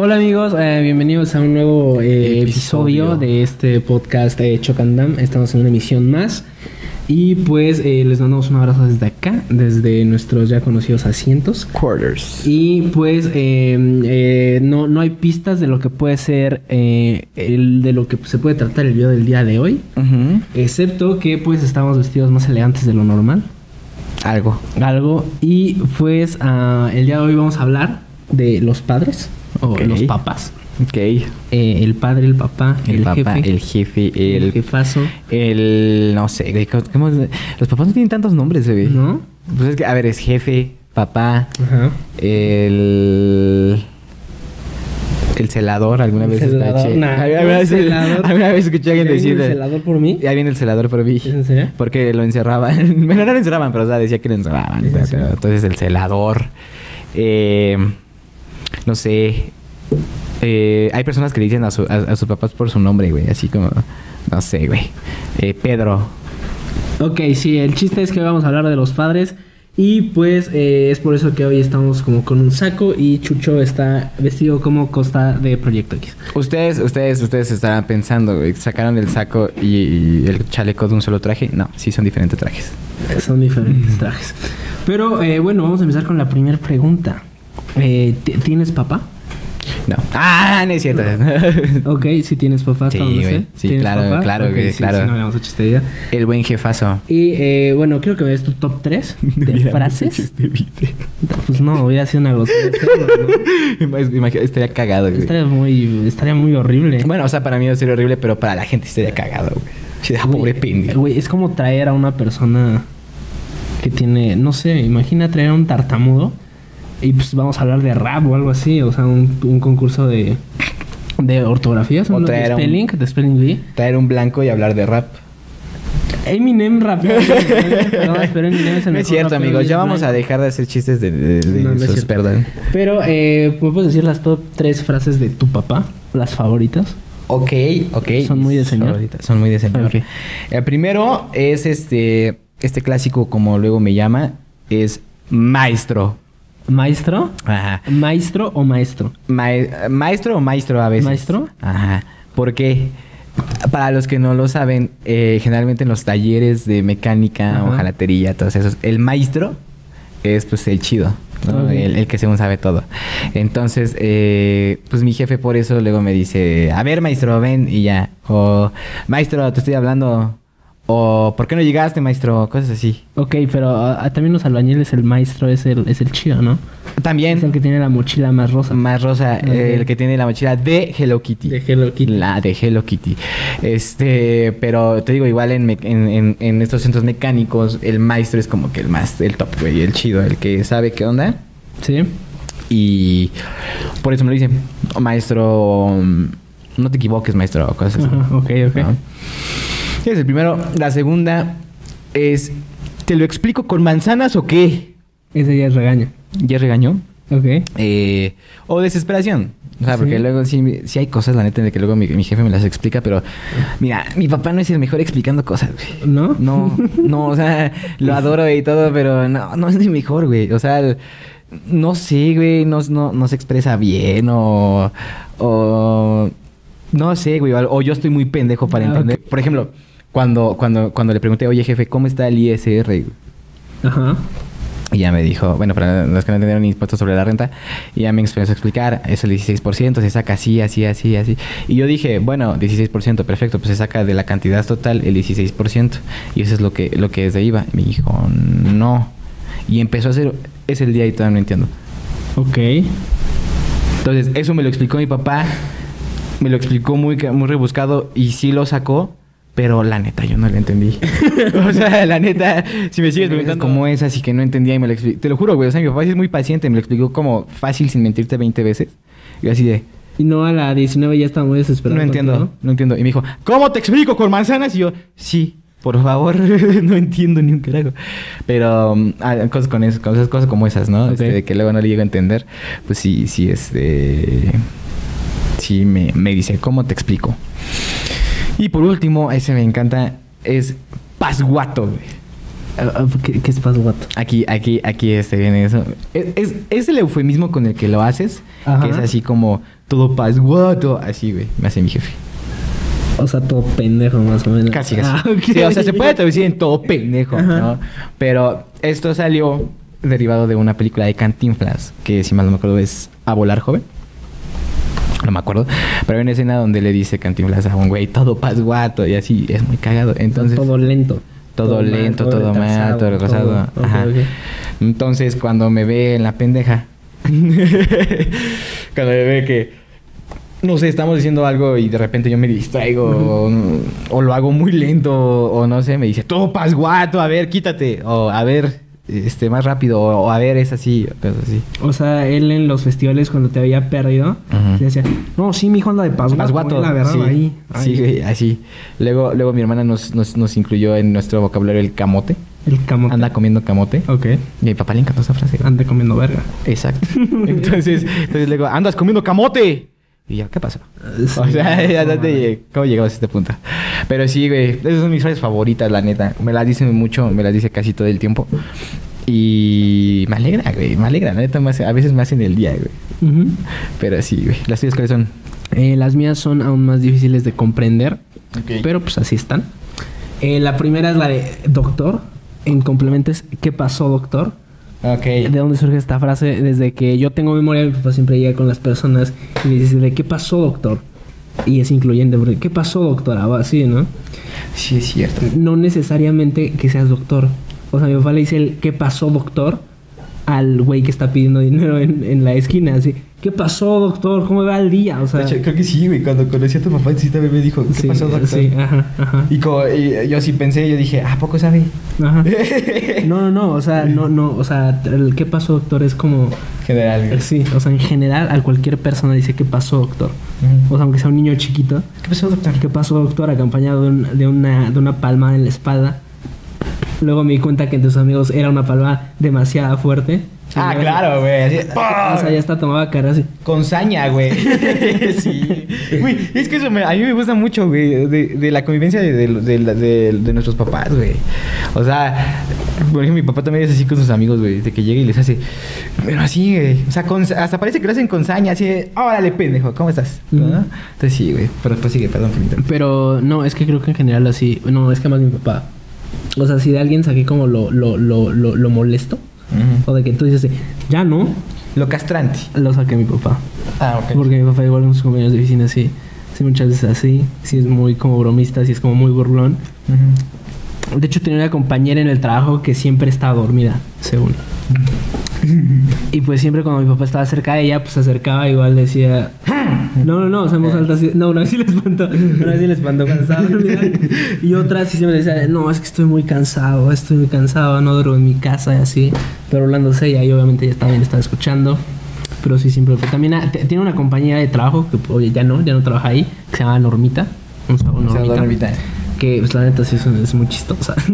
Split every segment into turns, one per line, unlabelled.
Hola amigos, eh, bienvenidos a un nuevo eh, episodio.
Episodio.
de este podcast eh, Chocandam. Estamos en una emisión más. Y pues eh, les mandamos un abrazo desde acá, desde nuestros ya conocidos asientos.
Quarters.
Y pues eh, eh, no, no hay pistas de lo que puede ser, el, de lo que se puede tratar el video del día de hoy. Excepto que pues estamos vestidos más elegantes de lo normal.
Algo.
Algo. Y pues ah, el día de hoy vamos a hablar de los padres o los papás.
Ok.
Eh, el padre, el papá, el,
El, papá,
jefe,
el jefe,
el,
el...
jefazo,
El... No sé. ¿cómo- es? Los papás no tienen tantos nombres, güey.
¿no?
Pues es que, a ver, es jefe, papá,
Ajá.
el... El celador, alguna
El
vez
celador,
escuché.
nah,
alguna,
el
vez,
celador.
alguna vez escuché a alguien
¿Ya vino
decir...
el celador por mí?
Ya viene el celador por mí.
¿Es en serio?
Porque lo encerraban. Bueno, no lo encerraban, pero o sea, decía que lo encerraban.
¿Es en
pero- entonces el celador. Eh, no sé. Eh, hay personas que le dicen a, su- a- a sus papás por su nombre, güey. Así como, no sé, güey. Eh, Pedro.
Ok, sí, el chiste es que hoy vamos a hablar de los padres. Y pues eh, es por eso que hoy estamos como con un saco y Chucho está vestido como Costa de Proyecto X.
Ustedes, ustedes, ustedes estarán pensando, güey, sacaron el saco y, y el chaleco de un solo traje. No, sí son diferentes trajes.
Son diferentes trajes. Pero eh, bueno, vamos a empezar con la primera pregunta. Eh, ¿ti- ¿Tienes papá?
No. Ah, no es cierto.
Ok, si tienes papá,
Sí, güey. Sí,
¿Tienes
claro,
papá?
claro, güey,
sí,
claro.
sí, no habíamos hecho esta idea.
el buen jefazo.
Y eh, bueno, quiero que des tu top 3 de frases. Pues no, hubiera sido una grosería ¿no?
Estaría cagado, güey.
Estaría muy, estaría muy horrible.
Bueno, o sea, para mí no sería horrible, pero para la gente sería cagado, güey. Sí, ah, pobre pendejo.
Güey, es como traer a una persona que tiene, no sé, imagina traer a un tartamudo y pues vamos a hablar de rap o algo así, o sea, un, un concurso de, de ortografías,
O
un- de
a un-
spelling, de spelling bee.
Traer un blanco y hablar de rap.
Eminem rapeó. no, pero Eminem es el
No
mejor
es cierto, amigos. Ya vamos a dejar de hacer chistes de, de, de
No, no es
sus
cierto.
perdón.
Pero, eh, ¿me puedes decir las top tres frases de tu papá? Las favoritas.
Ok, ok.
Son muy de señor.
Favoritas, Son muy de señor.
Ok.
El primero es este, este clásico, como luego me llama, es maestro.
¿Maestro?
Ajá.
¿Maestro o maestro?
Mae- maestro o maestro a veces.
¿Maestro?
Ajá. ¿Por qué? Para los que no lo saben, eh, generalmente en los talleres de mecánica o jalatería, todos esos, el maestro es pues el chido, ¿no? El que según sabe todo. Entonces, eh, pues mi jefe por eso luego me dice, a ver maestro, ven y ya. O maestro, te estoy hablando. O ¿por qué no llegaste maestro? Cosas así.
Ok, pero ah, también los albañiles, el maestro es el, es el chido, ¿no?
También
Es el que tiene la mochila más rosa.
más rosa, eh, el que tiene la mochila de Hello Kitty.
De Hello Kitty.
La de Hello Kitty. Este, pero te digo, igual en, en, en- en estos centros mecánicos, el maestro es como que el más, el top, güey, el chido, el que sabe qué onda.
Sí.
Y por eso me lo dicen, "Oh, maestro, mm, no te equivoques, maestro, cosas así.
Ok, ok.
¿no? Ese es el primero. La segunda es, ¿te lo explico con manzanas o qué?
Ese ya es regaño.
Ya regañó.
Ok.
Eh, o desesperación. O sea, porque
Sí.
luego sí, sí hay cosas, la neta, de que luego mi, mi jefe me las explica, pero mira, mi papá no es el mejor explicando cosas, güey.
¿No?
No, no, o sea, lo adoro y todo, pero no, no es el mejor, güey. O sea, no sé, güey, no, no, no se expresa bien o, o no sé, güey, o, o yo estoy muy pendejo para
Ah,
entender. Por ejemplo, cuando, cuando, cuando le pregunté, oye, jefe, ¿cómo está el ISR?
Ajá.
Y ya me dijo, bueno, para los que no entendieron impuestos sobre la renta, y ya me empezó a explicar, es el 16%, se saca así, así, así, así. Y yo dije, bueno, 16%, perfecto, pues se saca de la cantidad total el 16%. Y eso es lo que, lo que es de IVA. Y me dijo, no. Y empezó a hacer, es el día y todavía no entiendo.
Ok.
Entonces, eso me lo explicó mi papá, me lo explicó muy, muy rebuscado y sí lo sacó. Pero la neta, yo no lo entendí. o sea, la neta, si me sigues preguntando cómo es, así que no entendía y me lo explicó. Te lo juro, güey. O sea, mi papá sí es muy paciente. Me lo explicó como fácil, sin mentirte 20 veces. Y yo así de,
Y no a la 19 ya estaba muy desesperado.
no entiendo, no entiendo. Y me dijo, ¿cómo te explico con manzanas? Y yo, sí, por favor, no entiendo ni un carajo. Pero um, ah, cosas con eso, cosas, cosas como esas, ¿no?
Ok.
Este, de que luego no le llego a entender. Pues sí, sí, este. Sí, me, me dice, ¿cómo te explico? Y por último, ese me encanta, es pasguato, güey.
Ah, ¿Qué, qué es pasguato?
Aquí, aquí, aquí este viene eso. Es, es, es el eufemismo con el que lo haces,
Ajá.
que es así como todo pasguato, así, güey, me hace mi jefe.
O sea, todo pendejo más o menos.
Casi, casi.
Ah.
Sí, o sea, se puede traducir en todo pendejo,
Ajá.
¿no? Pero esto salió derivado de una película de Cantinflas, que si mal no me acuerdo es A Volar Joven. No me acuerdo. Pero hay una escena donde le dice Cantinflas a un güey, todo pasguato, y así, es muy cagado. Entonces,
todo lento.
todo
mal,
lento, todo mal, todo retrasado.
todo-
Ajá. Entonces, cuando me ve en la pendeja, cuando me ve que, no sé, estamos diciendo algo y de repente yo me distraigo o, o lo hago muy lento o, no sé, me dice, todo pasguato, a ver, quítate, o a ver, este, más rápido, o, o a ver, es así, pero así.
O sea, él en los festivales cuando te había perdido, le decía, no, sí, mi hijo anda de pasguato.
Pasguato,
La verdad,
sí,
ahí.
sí, así. Luego, luego mi hermana nos, nos, nos incluyó en nuestro vocabulario el camote.
El camote.
Anda comiendo camote.
Ok.
Y a mi papá le encantó esa frase.
Anda comiendo verga.
Exacto. Entonces, entonces le digo, andas comiendo camote. Y yo, ¿qué pasó?
Sí.
o sea, ya
No,
¿cómo llegamos a este punto? Pero sí, güey, esas son mis frases favoritas, la neta. Me las dicen mucho, me las dice casi todo el tiempo. Y me alegra, güey, me alegra. La neta, hace- a veces me hacen el día, güey. Pero sí, güey. ¿Las tuyas cuáles son?
Eh, las mías son aún más difíciles de comprender, pero pues así están. Eh, la primera es la de doctor. En complemento es ¿qué pasó, doctor?
Ok.
¿De dónde surge esta frase? Desde que yo tengo memoria, mi papá siempre llega con las personas y le dice, ¿de qué pasó, doctor? Y es incluyente, porque ¿qué pasó, doctora? O así, ¿no?
Sí, es cierto.
No necesariamente que seas doctor. O sea, mi papá le dice el ¿qué pasó, doctor? Al güey que está pidiendo dinero en, en la esquina, así. ¿Qué pasó, doctor? ¿Cómo va el día? O sea,
hecho, creo que sí, güey. Cuando conocí a tu papá, sí también me dijo, ¿qué
sí,
pasó, doctor?
Sí, ajá, ajá.
Y, como, y yo sí pensé, yo dije, ¿a poco sabe?
Ajá. No, no, no, o sea, no, no, o sea, el ¿qué pasó, doctor? Es como,
General, güey.
sí, o sea, en general, a cualquier persona dice ¿qué pasó, doctor? O sea, aunque sea un niño chiquito,
¿Qué pasó, doctor?
¿qué pasó, doctor? Acompañado de, un- de una, de una palmada en la espalda. Luego me di cuenta que entre sus amigos era una palma demasiado fuerte.
Ah, claro, güey.
O sea, ya está tomaba cara así.
Con saña, güey. sí. Güey, es que eso me- a mí me gusta mucho, güey, de, de la convivencia de, nuestros papás, güey. O sea, por ejemplo, mi papá también es así con sus amigos, güey, de que llega y les hace, pero así, güey. O sea, con- hasta parece que lo hacen con saña, así de, órale, pendejo, ¿cómo estás? Entonces sí, güey. Pero pues sigue, perdón.
Pero no, es que creo que en general así. No, es que más mi papá. O sea, si de alguien saqué como lo, lo, lo, lo, lo molesto. O de que tú dices, ya no,
Lo castrante.
lo saqué mi papá.
Ah, ok.
Porque mi papá igual con sus compañeros de oficina así. Sí, muchas veces así. Sí, es muy como bromista, sí es como muy burlón. De hecho, tenía una compañera en el trabajo que siempre estaba dormida, según. Y pues siempre cuando mi papá estaba cerca de ella, pues se acercaba igual decía... No, no, no, o sea, en voz alta así... No, una vez sí le espantó. Una vez sí le espantó cuando estaba dormida. Y otra sí siempre decía... No, es que estoy muy cansado, estoy muy cansado, no duermo en mi casa y así. Pero hablándose ella y obviamente ella también estaba escuchando. Pero sí, siempre fue. También ah, tiene una compañera de trabajo que oye, ya no, ya no trabaja ahí, que se llama Normita. Un saludo, Normita.
Normita.
Que pues la neta sí es, es muy chistosa. y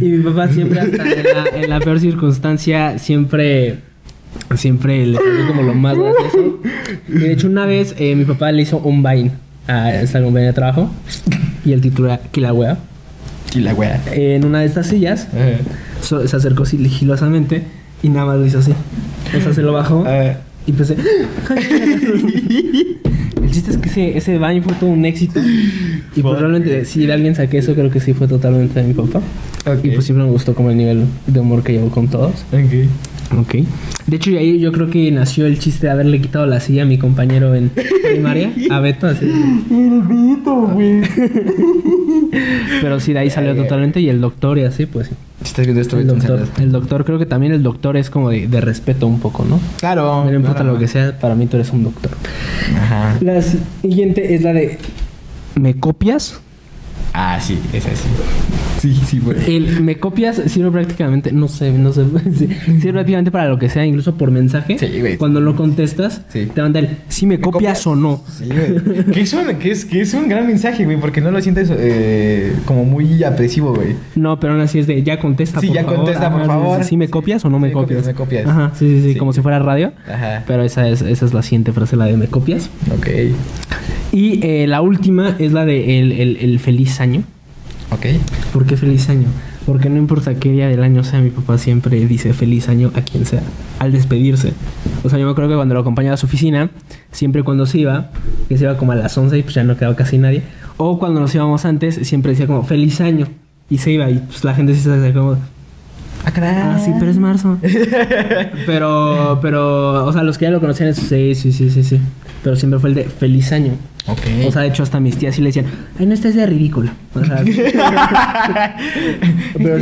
mi papá siempre hasta en la, en la peor circunstancia siempre siempre le salió como lo más gracioso. Y de hecho una vez eh, mi papá le hizo un vain a esta compañía de trabajo y el título era Kilauea.
Y la wea.
En una de estas sillas so- se acercó sigilosamente y nada más lo hizo así. O sea, se lo bajó
Ah.
y empecé. El chiste es que ese, ese fue todo un éxito. Y pues realmente, si de alguien saqué eso, creo que sí fue totalmente de mi papá.
Ok.
Y pues siempre me gustó como el nivel de humor que llevó con todos.
Ok.
Ok. De hecho, y ahí yo creo que nació el chiste de haberle quitado la silla a mi compañero en primaria, a Beto. Así.
El Vito, güey.
Pero sí, de ahí salió totalmente. Y el doctor y así, pues sí.
Si estás viendo esto,
El
Beto,
doctor, el doctor, creo que también el doctor es como de, de respeto un poco, ¿no?
Claro.
No importa
claro.
lo que sea, para mí tú eres un doctor.
Ajá.
La siguiente es la de. ¿Me copias?
Ah, sí, es así. Sí, sí, güey.
El me copias sirve prácticamente, no sé, no sé, sí, sirve prácticamente para lo que sea, incluso por mensaje.
Sí, güey.
Cuando no contestas,
Sí.
te manda el si me, copias, o no.
Sí, güey. que, es un, que, es, que es un gran mensaje, güey, porque no lo sientes eh, como muy apresivo, güey.
No, pero aún así es de ya contesta,
Sí,
por
ya
favor.
contesta, por
Ajá, sí,
favor.
sí, sí, me copias o no me copias.
me copias.
Ajá, sí, sí, sí,
Sí.
como si fuera radio.
Ajá.
Pero esa es, esa es la siguiente frase, la de me copias.
Ok.
Y eh, la última es la de el, el- el feliz año.
Ok.
¿Por qué feliz año? Porque no importa qué día del año sea, mi papá siempre dice feliz año a quien sea, al despedirse. O sea, yo me acuerdo que cuando lo acompañaba a su oficina, siempre cuando se iba, que se iba como a las 11 y pues ya no quedaba casi nadie, o cuando nos íbamos antes, siempre decía como feliz año y se iba y pues la gente se hacía como,
Ah, caray.
ah, sí, pero es marzo. pero, pero, o sea, los que ya lo conocían, eso, sí, sí, sí, sí, sí. Pero siempre fue el de feliz año.
Ok.
O sea, de hecho, hasta mis tías sí le decían, ay, no estés de ridículo. O sea, pero,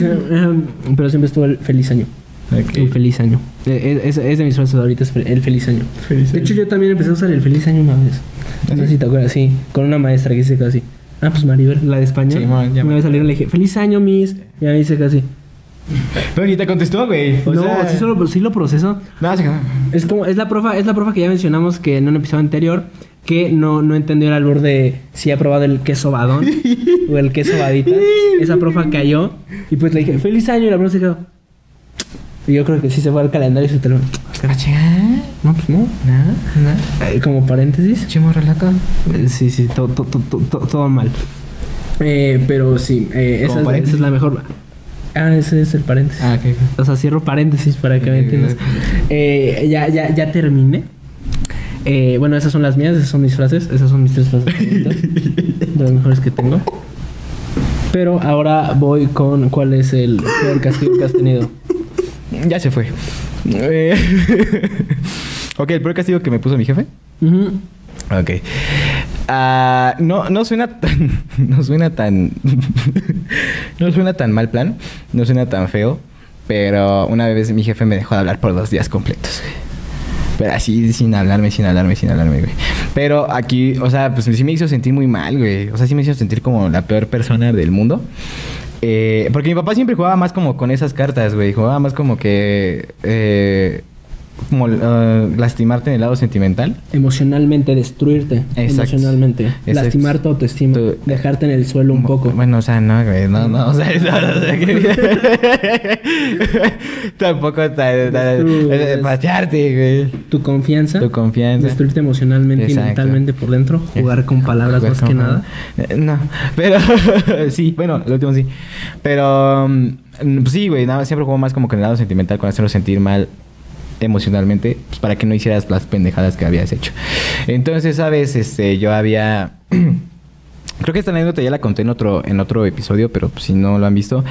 pero siempre estuvo el feliz año.
Ok.
El feliz año. Eh, Es, es de mis frases ahorita, es fe- el feliz año.
Feliz
de hecho, yo también empecé a usar el feliz año una vez. No sé si te acuerdas, sí. Con una maestra que dice casi. Ah, pues Maribel, la de España.
Sí, man, ya me
vez salieron y le dije, feliz año, Miss. Y me dice casi.
Pero ni te contestó, güey. O
no,
sea-
sí, solo, sí lo proceso.
No, se quedó.
Es como, es la profa, es la profa que ya mencionamos que en un episodio anterior que no, no entendió el albur de si ha probado el queso badón o el queso badita. Esa profa cayó y pues le dije, feliz año y la profa se quedó. Y yo creo que sí se fue al calendario y se terminó.
¿Para chingar?
No, pues no.
No, no.
Como paréntesis.
Chimo relato.
Eh, Sí, sí, to- to- to- to- to- todo mal. Eh, pero sí, eh, es, esa es la mejor. Ah, ese es el paréntesis.
Ah, ok.
O sea, cierro paréntesis para que me entiendas. Eh, ya, ya, ya terminé. Eh, bueno, esas son las mías, esas son mis frases. Esas son mis tres frases favoritas. de las mejores que tengo. Pero ahora voy con cuál es el peor castigo que has tenido.
Ya se fue. Eh, ok, el peor castigo que me puso mi jefe.
Ujú.
Ok. Ah, no, no suena tan. No suena tan. no suena tan mal plan. No suena tan feo. Pero una vez mi jefe me dejó de hablar por dos días completos. Pero así, sin hablarme, sin hablarme, sin hablarme, güey. Pero aquí, o sea, pues sí me hizo sentir muy mal, güey. O sea, sí me hizo sentir como la peor persona del mundo. Eh, porque mi papá siempre jugaba más como con esas cartas, güey. Jugaba más como que... eh, eh, lastimarte en el lado sentimental.
Emocionalmente destruirte.
Exacto.
Emocionalmente.
Exacto.
Lastimar tu autoestima.
Tu-
dejarte en el suelo un poco.
Bueno, o sea, no, güey, no, no, o sea, no, o sea, que- tampoco eh, patearte, güey.
Tu confianza.
Tu confianza.
Destruirte emocionalmente
Exacto.
y mentalmente por dentro. Jugar con palabras
Jugar
más
con-
que nada.
Eh, No, pero sí, bueno, lo último sí. Pero mm, pues sí, güey, nada, siempre juego más como que en el lado sentimental con hacerlo sentir mal emocionalmente, pues para que no hicieras las pendejadas que habías hecho. Entonces, sabes, este, yo había Creo que esta anécdota ya la conté en otro, en otro episodio, pero pues, si no lo han visto,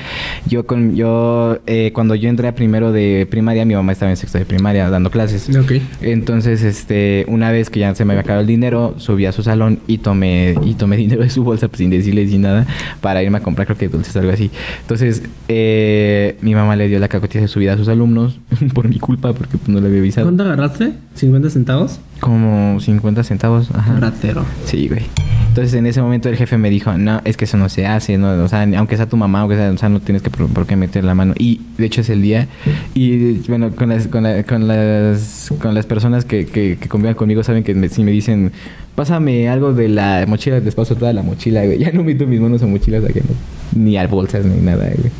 yo con yo eh, cuando yo entré a primero de primaria, mi mamá estaba en sexto de primaria dando clases.
Ok.
Entonces, este, una vez que ya se me había acabado el dinero, subí a su salón y tomé, y tomé dinero de su bolsa pues, sin decirle ni nada para irme a comprar, creo que dulces o algo así. Entonces, eh, mi mamá le dio la cacotiza de su vida a sus alumnos por mi culpa, porque pues, no le había avisado.
¿Cuánto agarraste? ¿50 centavos?
Como 50 centavos. Ajá.
Ratero.
Sí, güey. Entonces en ese momento el jefe me dijo, no, es que eso no se hace, no, o sea, aunque sea tu mamá, aunque sea, o sea, no tienes que por, por qué meter la mano. Y de hecho es el día. Y bueno, con las, con, la- con las, con las personas que, que, que convivan conmigo saben que me- si me dicen, pásame algo de la mochila, les paso toda la mochila, güey. Ya no meto mis manos a mochilas aquí, no, ni a bolsas ni nada, güey.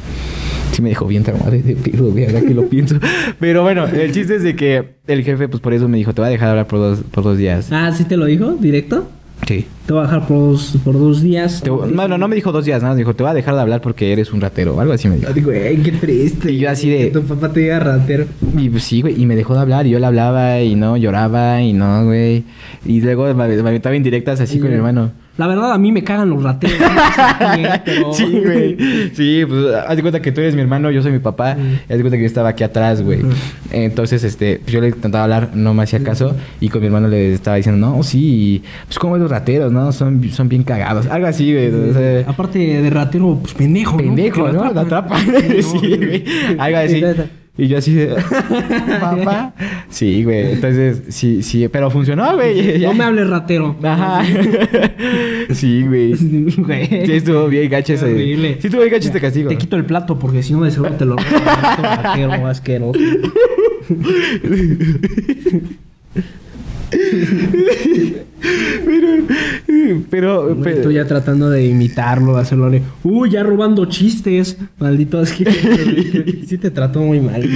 Sí me dejó bien traumado de pedo, güey, ahora que lo pienso. Pero bueno, el chiste es de que el jefe, pues por eso me dijo, te va a dejar hablar por dos, por dos días.
Ah, ¿sí te lo dijo? ¿Directo?
Sí.
Te voy a dejar por dos, por dos días.
Te- no, no, no me dijo dos días, nada, me dijo, te voy a dejar de hablar porque eres un ratero, o algo así me dijo.
Digo, qué triste.
Y yo así de-
Que tu papá te diga ratero.
Y pues sí, güey, y me dejó de hablar, y yo le hablaba, y no, lloraba, y no, güey. Y luego me, me aventaba indirectas así
Sí,
con mi
güey.
hermano.
La verdad, a mí me cagan los rateros. pero-
Sí, güey. Sí, pues haz de cuenta que tú eres mi hermano, yo soy mi papá.
Mm.
Y haz de cuenta que yo estaba aquí atrás, güey.
Ujú.
Entonces, este, pues, yo le intentaba hablar, no me hacía caso. Y con mi hermano le estaba diciendo, no, sí, pues como los rateros, ¿no? Son, son bien cagados. Algo así, güey. o sea,
Aparte de ratero, pues pendejo, ¿no?
pendejo, ¿no?
lo
La atrapa. sí, güey. Algo así. Y yo así de, papá. Sí, güey. Entonces, sí, sí, pero funcionó, güey.
No me hables ratero.
Ajá. sí, güey.
Güey.
Sí, estuvo bien gacho ese.
Horrible.
Sí, estuvo bien gacho este castigo.
Te quito el plato porque si no de seguro te lo robo. ratero asqueroso.
Pero, pero,
Tú ya tratando de imitarlo, de hacerlo. Uy, ya robando chistes. Maldito asqueroso. Sí te trató muy mal.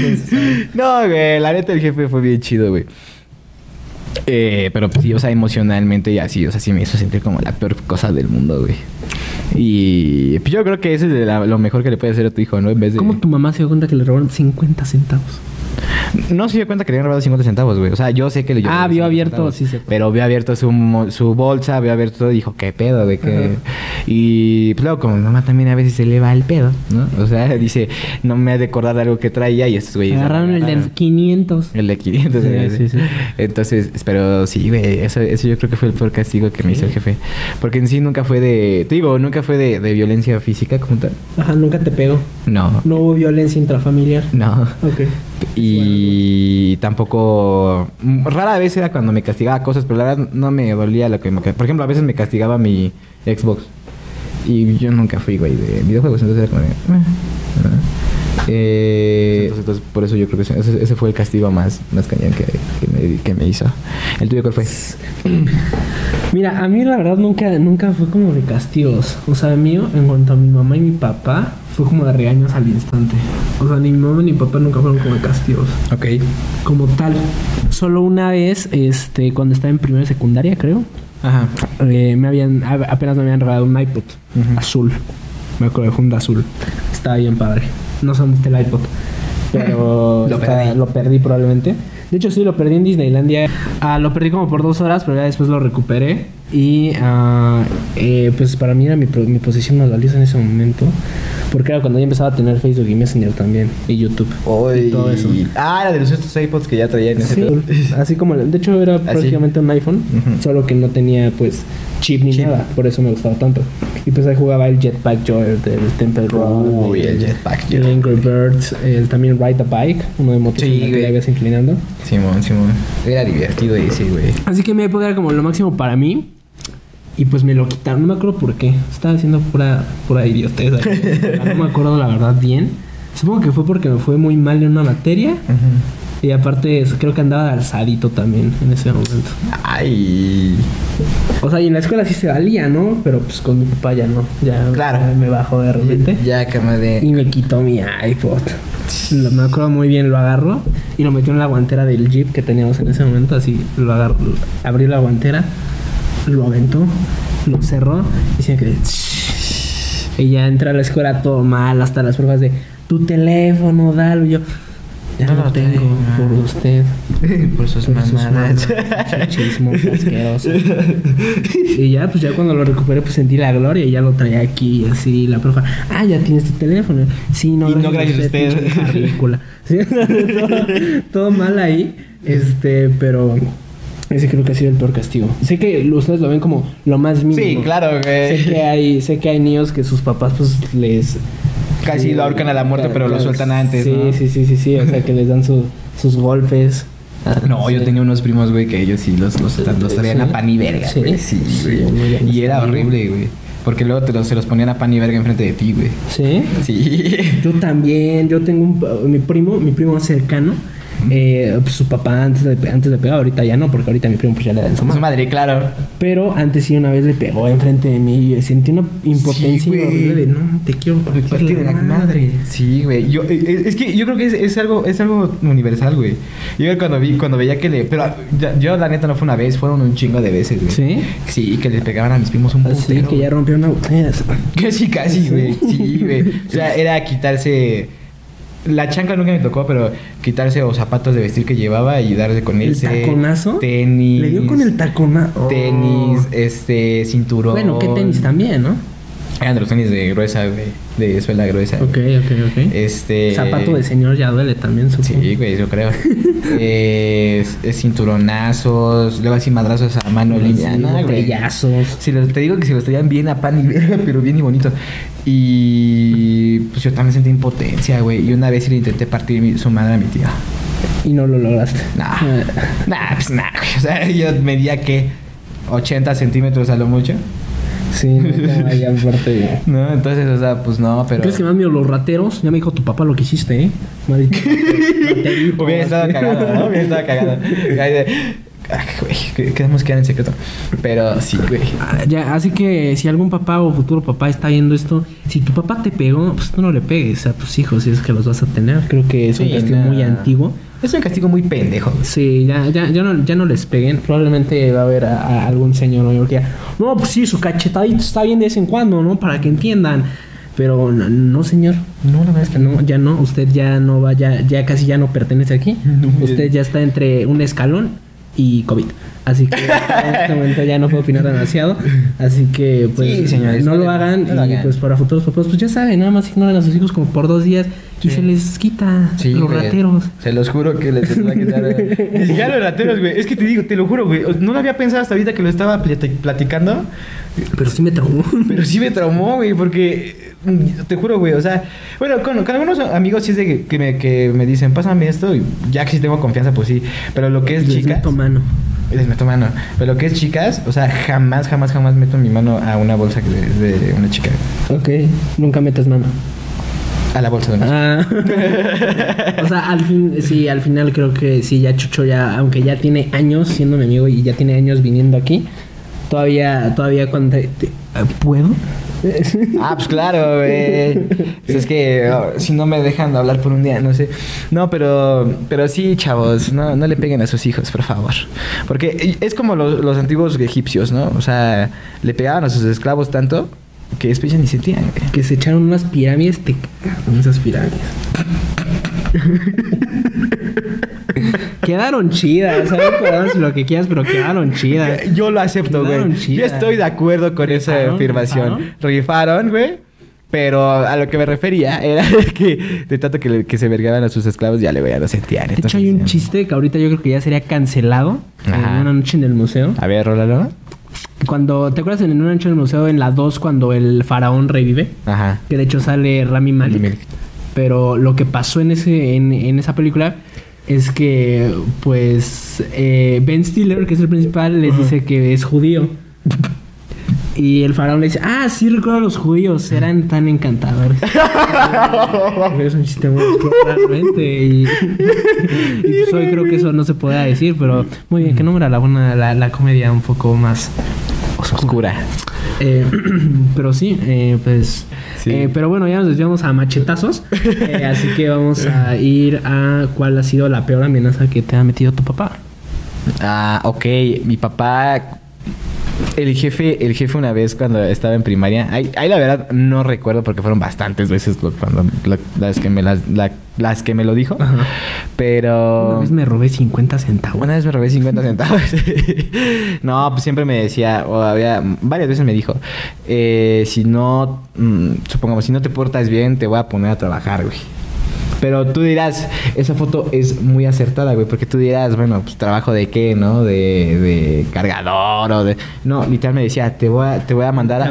No, güey, la neta el jefe fue bien chido, güey. Eh, pero pues, sí, o sea, emocionalmente y así, o sea, sí me hizo sentir como la peor cosa del mundo, güey. Y pues yo creo que eso es de la- lo mejor que le puede hacer a tu hijo, ¿no? En vez de...
¿Cómo tu mamá se dio cuenta que le robaron 50 centavos?
No se dio cuenta que le habían robado 50 centavos, güey. O sea, yo sé que le
Ah, vio
50
abierto,
centavos.
sí sé.
Pero vio abierto su, su bolsa, vio abierto todo y dijo, ¿qué pedo, güey? ¿Qué? Y pues luego, como mi mamá también a veces se le va el pedo, ¿no? O sea, dice, no me ha de acordar de algo que traía y estos güeyes...
Agarraron el de
agarraron
500.
El de 500,
Sí,
güey.
sí, sí.
Entonces, pero sí, güey, eso, eso yo creo que fue el peor castigo que me hizo el jefe. Porque en sí nunca fue de, te digo, nunca fue de, de violencia física como tal.
Ajá, nunca te pegó.
No,
No hubo violencia intrafamiliar.
no.
Ok.
Y tampoco, mm, rara vez era cuando me castigaba cosas, pero la verdad no me dolía lo que me... Por ejemplo, a veces me castigaba mi Xbox. Y yo nunca fui, güey, de videojuegos, entonces era como de... "Eh, ah". Eh, entonces, entonces, por eso yo creo que ese, ese fue el castigo más, más cañón que, que me, que me hizo. ¿El tuyo cuál fue?
Mira, a mí la verdad nunca, nunca fue como de castigos. O sea, mío, en cuanto a mi mamá y mi papá, fue como de regaños al instante. O sea, ni mi mamá ni mi papá nunca fueron como de castigos.
Ok.
Como tal. Solo una vez, este, cuando estaba en primera secundaria, creo,
Ajá.
eh, me habían, apenas me habían regalado un iPod
Ujú.
azul. Me acuerdo de funda azul. Estaba bien padre. No sé dónde está el iPod. Pero
Lo
está-
perdí.
lo perdí probablemente. De hecho, sí, lo perdí en Disneylandia. Ah, lo perdí como por dos horas, pero ya después lo recuperé. Y ah, eh, pues para mí era mi, mi posición más valiosa en ese momento. Porque era cuando ya empezaba a tener Facebook y Messenger también. Y YouTube. Y todo eso.
Ah, era de los estos iPods que ya traían ese
Sí, así como, de hecho era prácticamente un iPhone, solo que no tenía pues chip ni
Chip.
nada, por eso me gustaba tanto. Y pues ahí jugaba el Jetpack Joy del Temple Run,
Uy, el Jetpack
el
Joy.
Angry Birds, el también Ride a Bike, uno de motos
Sí,
en la que la ibas inclinando.
Simón, Simón. Era divertido ese, güey.
Así que mi época era como lo máximo para mí. Y pues me lo quitaron, no me acuerdo por qué. Estaba haciendo pura, pura idiotez. No me acuerdo la verdad bien. Supongo que fue porque me fue muy mal en una materia. Y aparte creo que andaba de alzadito también en ese momento.
Ay.
O sea, y en la escuela sí se valía, ¿no? Pero pues con mi papá ya no. Ya
Claro.
me bajó de repente.
Ya, cama de.
Y me quitó mi iPod. Lo- me acuerdo muy bien, lo agarró y lo metió en la guantera del Jeep que teníamos en ese momento. Así lo agarró, abrió la guantera, lo aventó, lo cerró y se que. Y ya entra a la escuela todo mal, hasta las pruebas de tu teléfono, dalo. Y yo, ya
No lo
tengo
tengo.
por usted.
Por sus
Por sus
mamadas.
Y ya, pues ya cuando lo recuperé, pues sentí la gloria y ya lo traía aquí, así, la profa. Ah, ya tienes tu teléfono. Sí, no,
Y no gracias a usted.
Sí, todo mal ahí. Este, pero ese creo que ha sido el peor castigo. Sé que ustedes lo ven como lo más mínimo.
Sí, claro,
Sé
güey.
que hay, sé que hay niños que sus papás pues les
Casi lo ahorcan a la muerte, pero lo sueltan antes,
Sí,
¿no?
sí, sí, sí, sí. O sea que les dan su- sus golpes.
No, yo
Sí.
tenía unos primos, güey, que ellos sí los, los, los traían
¿Sí?
a pan y verga,
¿Sí?
güey. Sí,
Sí,
güey. y era horrible, güey. Porque luego te los, se los ponían a pan y verga enfrente de ti, güey.
¿Sí?
Sí.
Yo también, yo tengo un, mi primo, mi primo cercano, eh, pues, su papá antes de, antes de pegar, ahorita ya no, porque ahorita mi primo pues ya le da en su
Su
madre.
madre, claro.
Pero antes sí una vez le pegó enfrente de mí y sentí una impotencia
Sí,
horrible de no, te quiero partir la madre.
Sí, güey. Yo, eh, eh, es que yo creo que es, es algo es algo universal, güey. Yo cuando vi cuando veía que le pero yo la neta no fue una vez, fueron un chingo de veces, güey.
¿Sí?
Sí, que le pegaban a mis primos un
Así
putero.
que ya rompió una botella.
Casi, casi, güey. Sí, güey. O sea, era quitarse. La chancla nunca me tocó, pero quitarse los zapatos de vestir que llevaba y darle con
¿El taconazo?
Tenis.
Le dio con el taconazo.
Tenis, este, cinturón.
Bueno, qué tenis también, ¿no?
Eran de los tenis de gruesa, güey. De suela gruesa.
Ok, ok, ok.
Este.
Zapato de señor ya duele también, supongo.
Sí, güey, yo creo. Eh, es- cinturonazos, luego así madrazos a mano
Sí,
güey.
botellazos.
Si los- te digo que se los traían bien a pan y verga, pero bien y bonito. Y pues yo también sentí impotencia, güey. Y una vez sí le intenté partir mi- su madre a mi tía.
Y no lo lograste.
Nah, nah, pues nah, güey. O sea, yo medía que 80 centímetros a lo mucho.
Sí, no, aparte.
No, entonces, o sea, pues no, pero.
¿Crees que más mío los rateros? Ya me dijo tu papá lo que hiciste, ¿eh? Maldito
Hubiera estado cagado, ¿no? Hubiera estado cagado. Ahí de, Ay, güey, que- queremos quedar en secreto. Pero sí, güey.
Ah, Ya, así que si algún papá o futuro papá está viendo esto, si tu papá te pegó, pues tú no le pegues a tus hijos si es que los vas a tener. Creo que es un
Sí,
castigo
no.
muy antiguo.
Es un castigo muy pendejo.
Sí, ya, ya, ya, no, ya no les peguen. Probablemente va a haber a, a algún señor mayor que diga, no, pues sí, su cachetadito está bien de vez en cuando, ¿no? Para que entiendan. Pero no, no, señor.
No, la verdad es que
No, ya no. Usted ya no va, ya, ya casi ya no pertenece aquí.
No,
Usted ya está entre un escalón y COVID. Así que en este momento ya no puedo opinar demasiado. Así que, pues,
Sí, señores,
no lo hagan.
no lo
y
hagan.
pues para futuros papás, pues ya saben, nada más ignoran a sus hijos como por dos días y
Sí.
se les quita
Sí,
los
güey.
rateros.
Se los juro que les va a quitar. Ni siquiera los rateros, güey. Es que te digo, te lo juro, güey. No lo había pensado hasta ahorita que lo estaba plati- platicando.
Pero sí me traumó.
Pero sí me traumó, güey, porque mm, te juro, güey, o sea, bueno, con, con algunos amigos sí es de que, que me, que me dicen, pásame esto, y ya que sí tengo confianza, pues sí, pero lo que es
Les
chicas,
meto mano.
Les meto mano, pero lo que es chicas, o sea, jamás, jamás, jamás meto mi mano a una bolsa de, de una chica,
Ok, nunca metas mano.
a la bolsa de una chica.
Ah. o sea, al fin, sí, al final creo que sí, ya Chucho ya, aunque ya tiene años siendo mi amigo y ya tiene años viniendo aquí, todavía, todavía cuando te- te- ¿puedo?
Ah, pues claro, güey. Pues es que oh, si no me dejan hablar por un día, no sé. No, pero, pero sí, chavos, no, no le peguen a sus hijos, por favor. Porque es como los, los antiguos egipcios, ¿no? O sea, le pegaban a sus esclavos tanto que después ya ni sentían, güey.
Que se echaron unas pirámides, te esas pirámides. quedaron chidas, ¿sabes? Podrás lo que quieras, pero quedaron chidas.
Yo lo acepto,
Quedaron
güey. Yo estoy de acuerdo con esa afirmación.
¿Rifaron?
Güey. Pero a lo que me refería era que de tanto que, que se vergaban a sus esclavos, ya le voy a lo sentían.
De hecho, hay un chiste que ahorita yo creo que ya sería cancelado
Ajá.
en una noche en el museo.
A ver, rólalo.
Cuando, ¿te acuerdas en una noche en el museo en la 2 cuando el faraón revive?
Ajá.
Que de hecho sale Rami Malek.
Mil.
Pero lo que pasó en ese en, en esa película es que pues eh, Ben Stiller, que es el principal, les dice que es judío. Y el faraón le dice, ah, sí recuerdo a los judíos, eran tan encantadores. Es un chiste muy oscuro, realmente. Y, y pues hoy creo que eso no se puede decir, pero muy bien, que nombra la buena, la, la comedia un poco más
Oscura.
eh, pero sí, eh, pues.
Sí.
eh, pero bueno, ya nos desviamos a machetazos. Eh, así que vamos a ir a cuál ha sido la peor amenaza que te ha metido tu papá.
Ah, ok. Mi papá. El jefe, el jefe una vez cuando estaba en primaria, ahí, ahí la verdad no recuerdo porque fueron bastantes veces lo- cuando lo- las que me las, la- las que me lo dijo,
Ajá.
pero
Una vez me robé 50 centavos.
Una vez me robé 50 centavos. no, pues siempre me decía, o había, varias veces me dijo, eh, si no, mm, supongamos, si no te portas bien, te voy a poner a trabajar, güey. Pero tú dirás, esa foto es muy acertada, güey, porque tú dirás, bueno, pues trabajo de qué, ¿no? De, de cargador o de... No, literal me decía, te voy a, te voy a mandar a,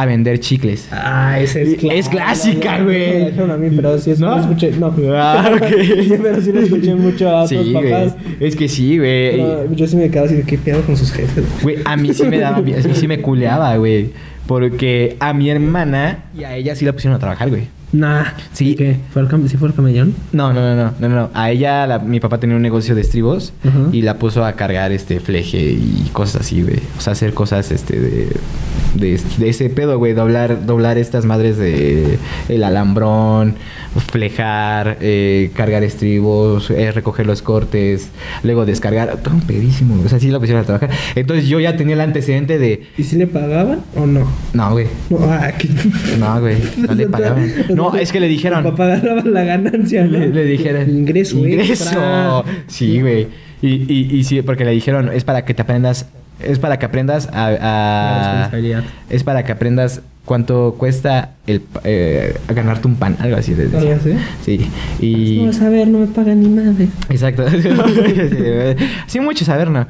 a vender chicles.
Ah, esa
es cla- Es clásica, güey.
Pero sí,
¿No?
no escuché. No.
Ah, ok.
pero sí lo escuché mucho a otros
Sí, güey.
papás.
Es que sí, güey.
Yo sí me quedaba así de qué pedo con sus jefes.
Güey, a mí sí me daba, a mí sí me culeaba, güey. Porque a mi hermana y a ella sí la pusieron a trabajar, güey.
Nah.
Sí.
¿Qué? ¿Fue el ¿Sí fue el camellón?
No, no, no, no, no, no. A ella, la- mi papá tenía un negocio de estribos y la puso a cargar este fleje y cosas así, güey. O sea, hacer cosas este de, de, de ese pedo, güey. Doblar, doblar estas madres de el alambrón, flejar, eh, cargar estribos, eh, recoger los cortes, luego descargar. Todo un pedísimo, güey. O sea, sí la pusieron a trabajar. Entonces yo ya tenía el antecedente de.
¿Y si le pagaban o no?
No, güey.
No, ah, que...
No, güey. No le pagaban. No, es que le dijeron.
Tu papá agarraba la ganancia, ¿no?
Le, le dijeron.
Ingreso,
Ingreso.
extra.
Sí, güey. Y, y, y sí, porque le dijeron, es para que te aprendas. Es para que aprendas a.
La
a-
responsabilidad.
es para que aprendas cuánto cuesta el eh, ganarte un pan, algo así. les decía.
¿Algo así?
Sí. Y.
No, saber, no me pagan ni madre.
Exacto. sí, mucho saber, ¿no?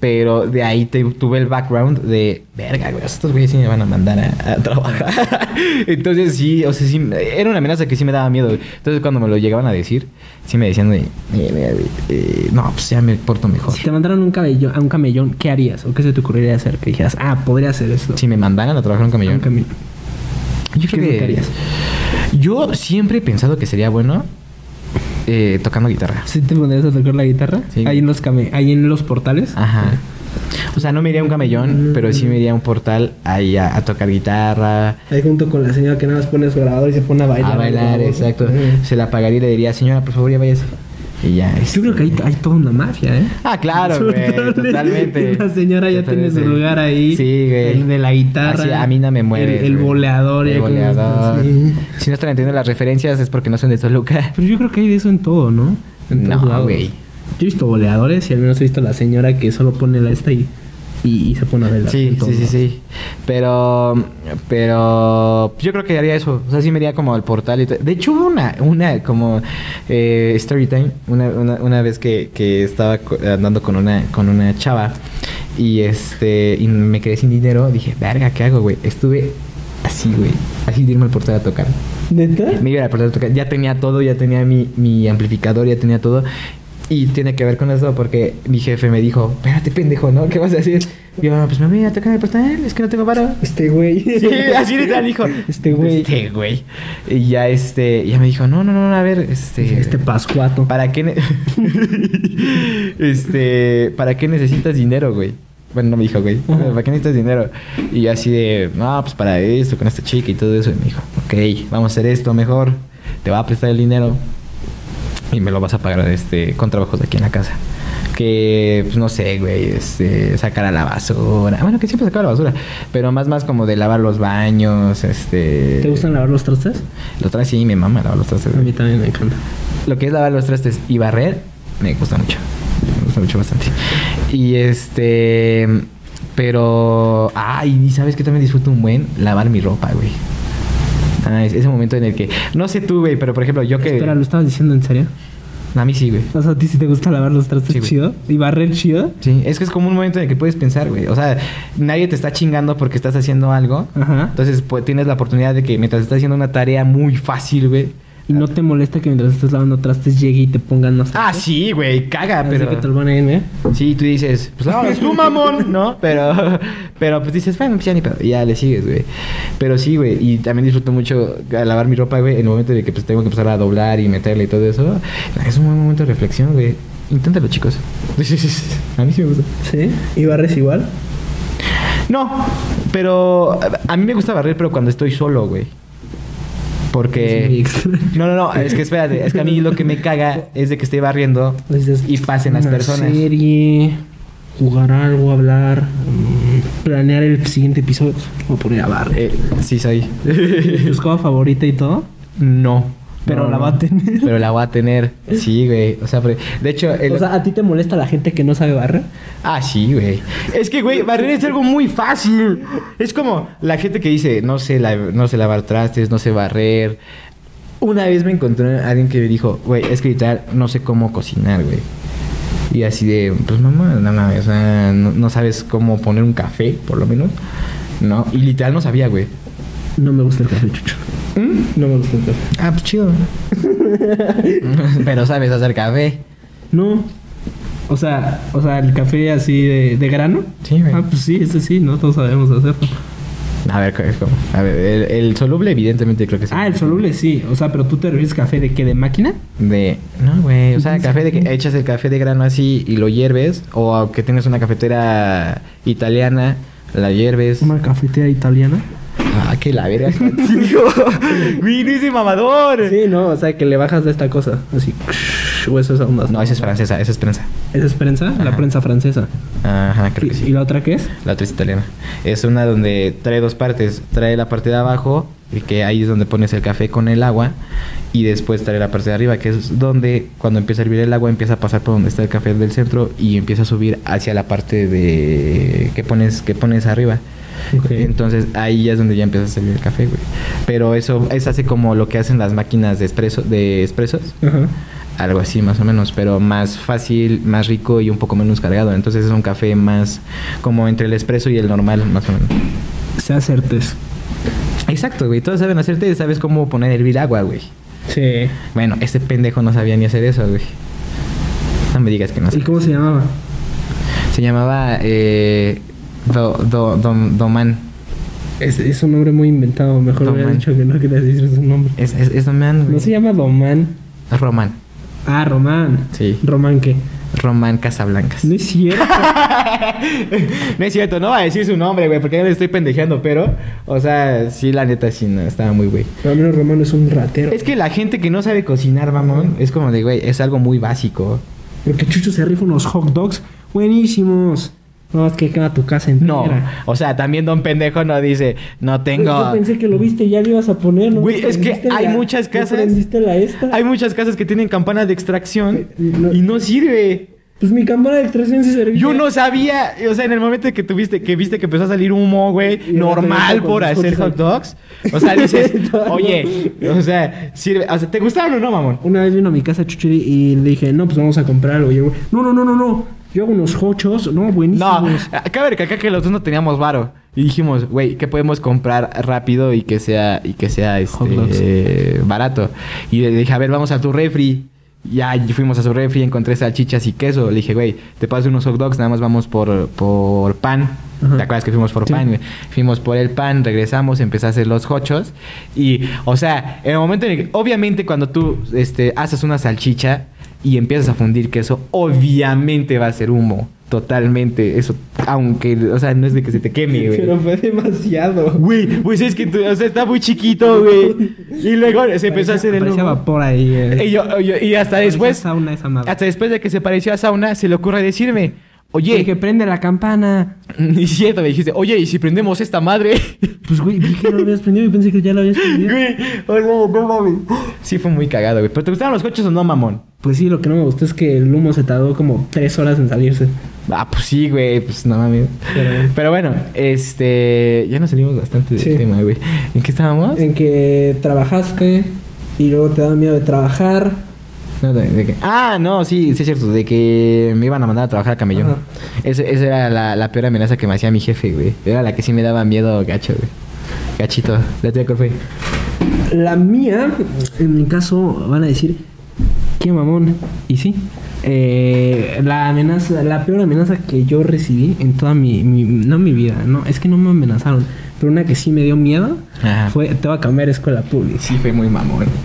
Pero de ahí te- tuve el background de, verga, güey, estos güeyes sí me van a mandar a, a trabajar. Entonces sí, o sea, sí, era una amenaza que sí me daba miedo. güey. Entonces cuando me lo llegaban a decir, sí me decían, de, "Mira, mira, güey, eh, no, pues ya me porto mejor.
Si te mandaran un cabello, a un camellón, ¿qué harías? ¿O qué se te ocurriría hacer? Que dijeras, ah, podría hacer esto.
Si me mandaran a trabajar en un
A un
camellón.
camellón.
Yo
¿Qué
creo que
harías?
Yo siempre he pensado que sería bueno eh, tocando guitarra.
¿Sí te pondrías a tocar la guitarra?
Sí.
Ahí en los, came ahí en los portales.
Ajá. O sea, no me iría a un camellón, pero sí me iría a un portal ahí a, a tocar guitarra,
Ahí junto con la señora que nada más pone su grabador y se pone a bailar.
a bailar, exacto. Se la pagaría y le diría, señora, por favor, ya váyase. Y ya.
Yo creo que hay, hay toda una mafia, ¿eh?
Ah, claro, güey, totalmente.
La señora ya tiene su lugar ahí.
Sí, güey.
El de la guitarra.
Así, a mí no me mueves,
El, el boleador.
El boleador.
sí.
Si no están entendiendo las referencias es porque no son de Toluca.
Pero yo creo que hay de eso en todo, ¿no? En
No, güey.
Yo he visto boleadores y al menos he visto a la señora que solo pone la esta y, y, y se pone a bailar.
Sí, sí, sí, sí. Pero, pero yo creo que haría eso. O sea, sí me iría como al portal y todo. De hecho, hubo una, una como eh, story time, una, una, una vez que, que estaba andando con una, con una chava y este, y me quedé sin dinero, dije, verga, ¿qué hago, güey? Estuve así, güey, así de irme al portal a tocar.
¿Neta?
Me iba al portal a tocar. Ya tenía todo, ya tenía mi, mi amplificador, ya tenía todo. Y tiene que ver con eso porque mi jefe me dijo, espérate, pendejo, ¿no? ¿Qué vas a hacer? Y yo, pues me voy a tocar el portal, es que no tengo varo.
Este güey.
Sí, así literal dijo.
Este güey.
Este güey. Y ya este, ya me dijo, no, no, no, a ver, este.
Este pascuato.
¿Para qué Este, ¿para qué necesitas dinero, güey? Bueno, no me dijo, güey.
Ajá.
¿Para qué necesitas dinero? Y yo así de, no, pues para esto, con esta chica y todo eso. Y me dijo, ok, vamos a hacer esto mejor. Te va a prestar el dinero y me lo vas a pagar este con trabajos de aquí en la casa. Que, pues no sé, güey, este, sacar a la basura. Bueno, que siempre sacaba la basura, pero más, más como de lavar los baños, este.
¿Te gustan lavar los trastes?
Los trastes sí, me mama lavar los trastes.
A mí también me encanta.
Lo que es lavar los trastes y barrer, me gusta mucho. Me gusta mucho bastante. Y este. Pero. Ay, y sabes que también disfruto un buen lavar mi ropa, güey. Ah, es- ese momento en el que. No sé tú, güey, pero por ejemplo, yo que.
Espera, ¿lo estabas diciendo en serio?
A mí sí, güey.
O sea, ¿a ti sí te gusta lavar los trastes
Sí,
chido? ¿Y barrer chido?
Sí, es que es como un momento en el que puedes pensar, güey. O sea, nadie te está chingando porque estás haciendo algo.
Ajá.
Entonces, pues tienes la oportunidad de que mientras estás haciendo una tarea muy fácil, güey.
¿Y no te molesta que mientras estés lavando trastes llegue y te pongan más
Ah, sí, güey, caga,
Así
pero.
que te lo ¿eh?
Sí, tú dices, pues no, es tu mamón, ¿no? Pero, pero pues dices, bueno, pues ya ni pedo, y ya le sigues, güey. Pero sí, güey, y también disfruto mucho a lavar mi ropa, güey, en el momento de que pues tengo que empezar a doblar y meterle y todo eso. Es un buen momento de reflexión, güey. Inténtalo, chicos. a mí sí me gusta.
¿Sí? ¿Y barres igual?
No, pero a mí me gusta barrer, pero cuando estoy solo, güey. Porque... No, no, no, es que espérate, es que a mí lo que me caga es de que esté barriendo y pasen las personas.
serie, jugar algo, hablar, mm, planear el siguiente episodio. Voy a poner a barrer.
Eh, sí, soy.
¿Tu escoba favorita y todo?
No.
Pero
No,
la va a tener.
Pero la va a tener. Sí, güey. O sea, pero- de hecho, el-
O sea, ¿a ti te molesta la gente que no sabe barrer?
ah, sí, güey. Es que, güey, barrer es algo muy fácil. Es como la gente que dice, no sé, la- no sé lavar trastes, no sé barrer. Una vez me encontré a alguien que me dijo, güey, es que literal, no sé cómo cocinar, güey. Y así de, pues mamá, no mames, o sea, no, no sabes cómo poner un café, por lo menos. No, y literal no sabía, güey.
No me gusta el café, chucho.
¿Mm?
No me gusta el café.
Ah, pues chido. Pero sabes hacer café.
No. O sea, o sea, el café así de, de grano.
Sí, güey.
Ah, pues sí, ese sí, no todos sabemos hacerlo.
A ver, ¿cómo? A ver, el, el soluble evidentemente creo que sí.
Ah, el soluble sí. O sea, pero tú te refieres café de qué? ¿De máquina?
De... No, güey. O sea, café de que echas el café de grano así y lo hierves. O que tienes una cafetera italiana, la hierves.
Una cafetera italiana.
Ah, que la verga. Ese mamador.
Sí, no, o sea, que le bajas de esta cosa. Así. O eso es onda.
No, esa es francesa, esa es prensa.
¿Esa es prensa? La prensa francesa.
Ajá, creo que
¿Y,
sí.
¿Y la otra qué es?
La otra es italiana. Es una donde trae dos partes. Trae la parte de abajo, y que ahí es donde pones el café con el agua. Y después trae la parte de arriba, que es donde cuando empieza a hervir el agua empieza a pasar por donde está el café del centro y empieza a subir hacia la parte de que pones que pones arriba. Entonces ahí ya es donde ya empieza a servir el café, güey. Pero eso es así como lo que hacen las máquinas de espresso, de expresos. Algo así más o menos, pero más fácil, más rico y un poco menos cargado. Entonces es un café más como entre el espresso y el normal, más o menos.
Se acertes.
Exacto, güey. Todos saben hacerte, sabes cómo poner a hervir agua, güey.
Sí.
Bueno, este pendejo no sabía ni hacer eso, güey. No me digas que no
¿Y cómo se llamaba?
Se llamaba eh, Do, Do, Dom- Doman.
Es, es un nombre muy inventado. Mejor hubiera
Domán.
dicho que no querías decir su nombre.
Es, es, es Doman, güey.
No se llama Domán.
Es Román.
Ah, Román.
Sí.
¿Román qué?
Román Casablancas.
No es cierto.
no es cierto, no va a decir su nombre, güey, porque ya le estoy pendejeando, pero, o sea, sí, la neta, sí, no, estaba muy güey.
Pero al menos Román es un ratero.
Es que la gente que no sabe cocinar, mamón, es como de, güey, es algo muy básico.
Porque Chucho se rifa unos hot dogs buenísimos. No, es que queda tu casa entera.
No, o sea, también Don Pendejo no dice, no
Yo
tengo...
pensé que lo viste y ya lo ibas a poner, ¿no?
Güey, es que
¿Prendiste
hay
la-
muchas
¿no
casas-
la esta?
Hay muchas casas que tienen campanas de extracción
Eh, no-
y no sirve.
Pues mi cámara de extracción sí servía.
Yo no sabía, o sea, en el momento que tuviste, que viste que empezó a salir humo, güey, normal por hacer
hot
dogs. O sea, dices, oye, o sea, sirve, o sea, ¿te gustaron o no, mamón?
Una vez vino a mi casa Chucho y- le dije, no, pues vamos a comprar algo. Y güey, no, no, no, no, no. Yo hago unos hochos, no,
No,
buenísimos.
cabe recalcar que los dos no teníamos varo. Y dijimos, güey, ¿qué podemos comprar rápido y que sea, y que sea
Hot dogs.
este, barato? Y le dije, a ver, vamos a tu refri. Ya fuimos a su refri, encontré salchichas y queso. Le dije, güey, te paso unos hot dogs, nada más vamos por, por pan.
Ajá.
¿Te acuerdas que fuimos por
Sí.
pan? güey? Fuimos por el pan, regresamos, empecé a hacer los hochos. Y, o sea, en el momento en el que, obviamente, cuando tú este, haces una salchicha y empiezas a fundir queso, obviamente va a ser humo. Totalmente. Eso, aunque, o sea, no es de que se te queme, güey.
Pero fue demasiado.
Güey, pues es que, tú- o sea, está muy chiquito, güey. Y luego se empezó a hacer el
Parecía
humo.
vapor ahí. eh.
Y, yo- yo- y hasta después,
sauna esa madre.
hasta después de que se pareció a sauna, se le ocurre decirme,
Oye,
oye,
que prende la campana.
y cierto, me dijiste, oye, ¿y si prendemos esta madre?
Pues, güey, vi que no lo habías prendido y pensé que ya lo habías prendido.
Güey, ay, no, no mames. Sí, fue muy cagado, güey. ¿Pero te gustaron los coches o no, mamón?
Pues sí, lo que no me gustó es que el humo se tardó como tres horas en salirse.
Ah, pues sí, güey, pues no mames.
Pero-
Pero bueno, este. Ya nos salimos bastante del
Sí.
tema, güey. ¿En qué estábamos?
En que trabajaste y luego te da miedo de trabajar.
No, de- de que- Ah, no, sí, sí es cierto. De que me iban a mandar a trabajar a camellón. Esa era la, la peor amenaza que me hacía mi jefe, güey. Era la que sí me daba miedo, gacho, güey. Gachito. ¿La tuya cuál fue?
La mía, en mi caso, van a decir, qué mamón. Y sí. eh, la amenaza, la peor amenaza que yo recibí en toda mi, mi- no mi vida, no, es que no me amenazaron, pero una que sí me dio miedo
Ajá.
fue, te voy a cambiar a escuela pública.
Sí, fue muy mamón.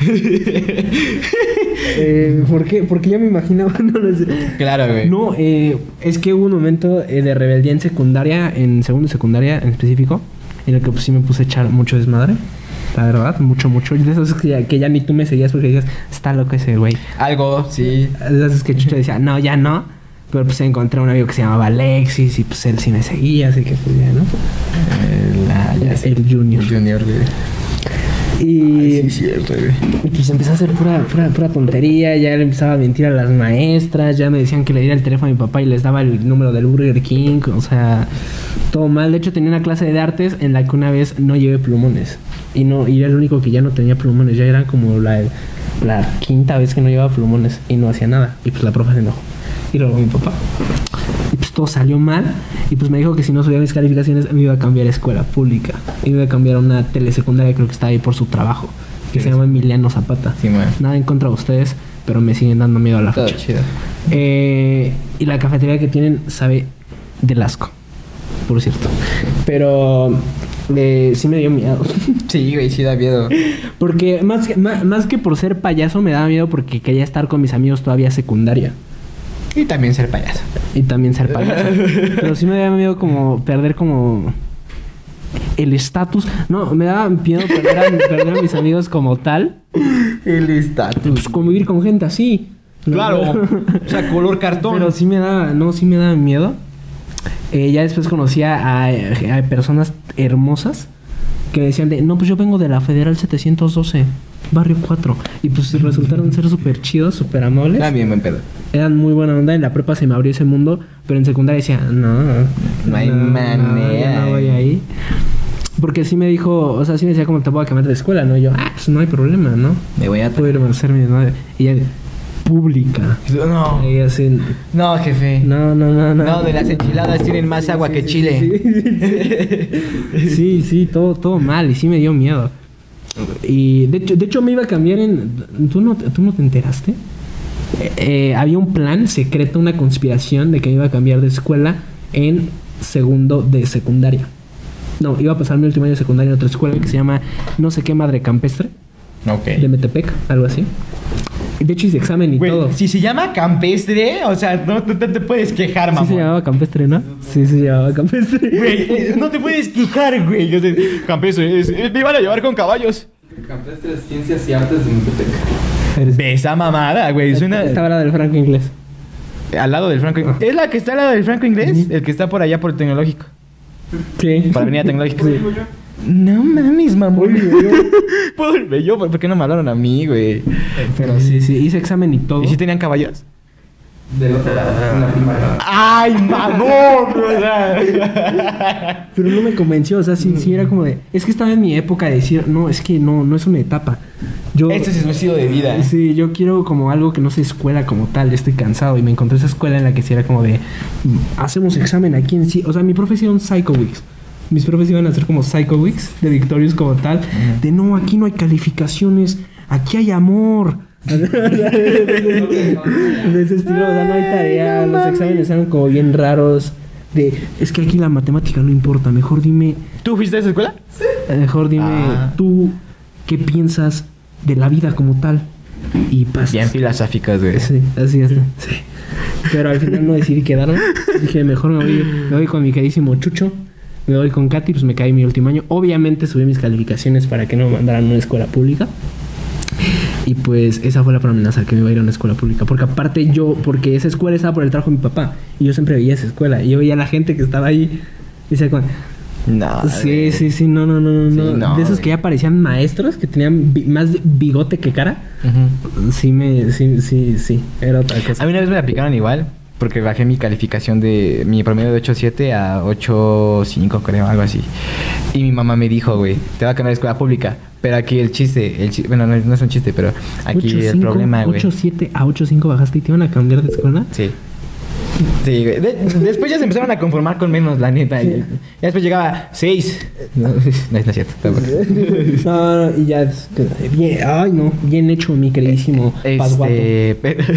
Eh, ¿Por qué? Porque yo me imaginaba, no lo sé.
claro, güey.
No, eh, es que hubo un momento eh, de rebeldía en secundaria, en segundo secundaria en específico, en el que pues sí me puse a echar mucho desmadre. La verdad, mucho, mucho. De esos que ya, que ya ni tú me seguías porque decías, está loco ese güey.
Algo, sí.
De esos que Chucho decía, no, ya no. Pero pues encontré a un amigo que se llamaba Alexis y pues él sí me seguía, así que pues ya, ¿no?
El,
El Junior.
El Junior, güey.
Y,
Sí, cierto, güey.
y, pues empezó a hacer pura, pura, pura tontería, ya le empezaba a mentir a las maestras, ya me decían que le diera el teléfono a mi papá y les daba el número del Burger King, o sea, todo mal. De hecho tenía una clase de artes en la que una vez no llevé plumones. Y no, y era el único que ya no tenía plumones, ya era como la, la quinta vez que no llevaba plumones y no hacía nada. Y pues la profe se enojó. Y luego mi papá. Y pues todo salió mal. Y pues me dijo que si no subía mis calificaciones me iba a cambiar a escuela pública. Y me iba a cambiar a una telesecundaria, creo que está ahí por su trabajo. Que se llama Emiliano Zapata.
Sí.
Nada en contra de ustedes, pero me siguen dando miedo a la fecha. Eh, y la cafetería que tienen sabe del asco, por cierto. Pero eh, sí me dio miedo.
Sí, güey, sí da miedo.
porque más más, más que por ser payaso me daba miedo porque quería estar con mis amigos todavía secundaria.
Y también ser payaso.
Y también ser payaso. Pero sí me daba miedo como perder como el estatus. No, me daba miedo perder a, perder a mis amigos como tal.
El estatus.
Pues convivir con gente así.
Claro. o sea, color cartón.
Pero sí me da, no, sí me da miedo. Eh, ya después conocía a, a personas hermosas que decían de, no, pues yo vengo de la Federal 712, Barrio 4. Y pues resultaron ser súper chidos, súper amables.
También buen pedo.
Eran muy buena onda. En la prepa se me abrió ese mundo, pero en secundaria decía, no,
No hay manera.
no voy ahí. Porque sí me dijo, o sea, sí me decía como te voy a cambiar de escuela, ¿no? Y yo, ah, pues no hay problema, ¿no?
Me voy a...
A hacer mi madre. Y ella, pública.
No.
Y así,
No, jefe.
no, no, no, no.
No, de las enchiladas tienen más agua que chile.
Sí, sí, todo, todo mal y sí me dio miedo. Y de hecho, de hecho me iba a cambiar en... ¿Tú no, tú no te enteraste? Eh, había un plan secreto, una conspiración de que me iba a cambiar de escuela en segundo de secundaria. No, iba a pasar mi último año de secundaria en otra escuela que se llama no sé qué madre campestre de Metepec, algo así. De hecho hice examen y
Güey,
todo.
si se llama campestre, o sea, no, no te puedes quejar,
Sí
mamá.
se llamaba campestre, ¿no? Sí se llamaba campestre.
Güey, eh, no te puedes quejar, güey. O sea, campestre, es- eh, me iban a llevar con caballos.
Campestres, Ciencias y Artes de
esa mamada, güey. Es una...
Estaba la del franco inglés.
Al lado del Franco Inglés. ¿Es la que está al lado del Franco Inglés? El que está por allá por el tecnológico.
Sí.
Por Avenida Tecnológica. No mames, mamón. Puedo irme yo, ¿por qué no me hablaron a mí, güey?
Pero sí, sí, hice examen y todo.
¿Y si tenían caballos?
Del otro lado, en la primaria.
¡Ay, mamón! O sea.
Pero no me convenció, o sea, sí, sí era como de... Es que estaba en mi época de decir, no, es que no, no es una etapa. Yo...
Este es su estilo de vida.
Sí, yo quiero como algo que no sea escuela como tal, ya estoy cansado y me encontré esa escuela en la que sí era como de mm, hacemos examen aquí en sí, o sea, mi profesión Psycho Weeks. Mis profes iban a hacer como Psycho Weeks de Victorious como tal, de no, aquí no hay calificaciones, aquí hay amor. de ese estilo, o sea, no hay tarea, los exámenes eran como bien raros. De, es que aquí la matemática no importa, mejor dime
¿Tú fuiste a esa escuela?
eh, Mejor dime
Ah.
tú qué piensas de la vida como tal. Y pasas.
Bien filosóficos, güey.
Sí, así es. Sí. Pero al final no decidí quedarme. Dije, mejor me voy, me voy con mi queridísimo Chucho. Me voy con Katy, pues me caí mi último año. Obviamente subí mis calificaciones para que no me mandaran a una escuela pública. Y pues esa fue la amenaza que me iba a ir a una escuela pública. Porque aparte yo, porque esa escuela estaba por el trabajo de mi papá. Y yo siempre veía esa escuela. Y yo veía a la gente que estaba ahí. Y decía, como,
No.
Sí, sí, sí, no, no, no, no.
Sí,
no.
no,
de esos que ya parecían maestros, que tenían más bigote que cara.
Ujú.
Sí, me, sí, sí, sí, era otra cosa.
A mí una vez me la aplicaron igual. Porque bajé mi calificación de mi promedio de 8.7 a 8.5, creo, algo así. Y mi mamá me dijo, güey, te va a cambiar de escuela pública. Pero aquí el chiste, el chi- bueno, no, no es un chiste, pero aquí el
8.5,
problema, güey.
8.7 a 8.5 bajaste y te iban a cambiar de escuela.
Sí. Sí, güey. De- después ya se empezaron a conformar con menos, la neta. Y, y después llegaba 6. No, no, no es cierto.
No, no, y ya. Bien, ay, no, bien hecho, mi queridísimo Pasguato.
Este, pero,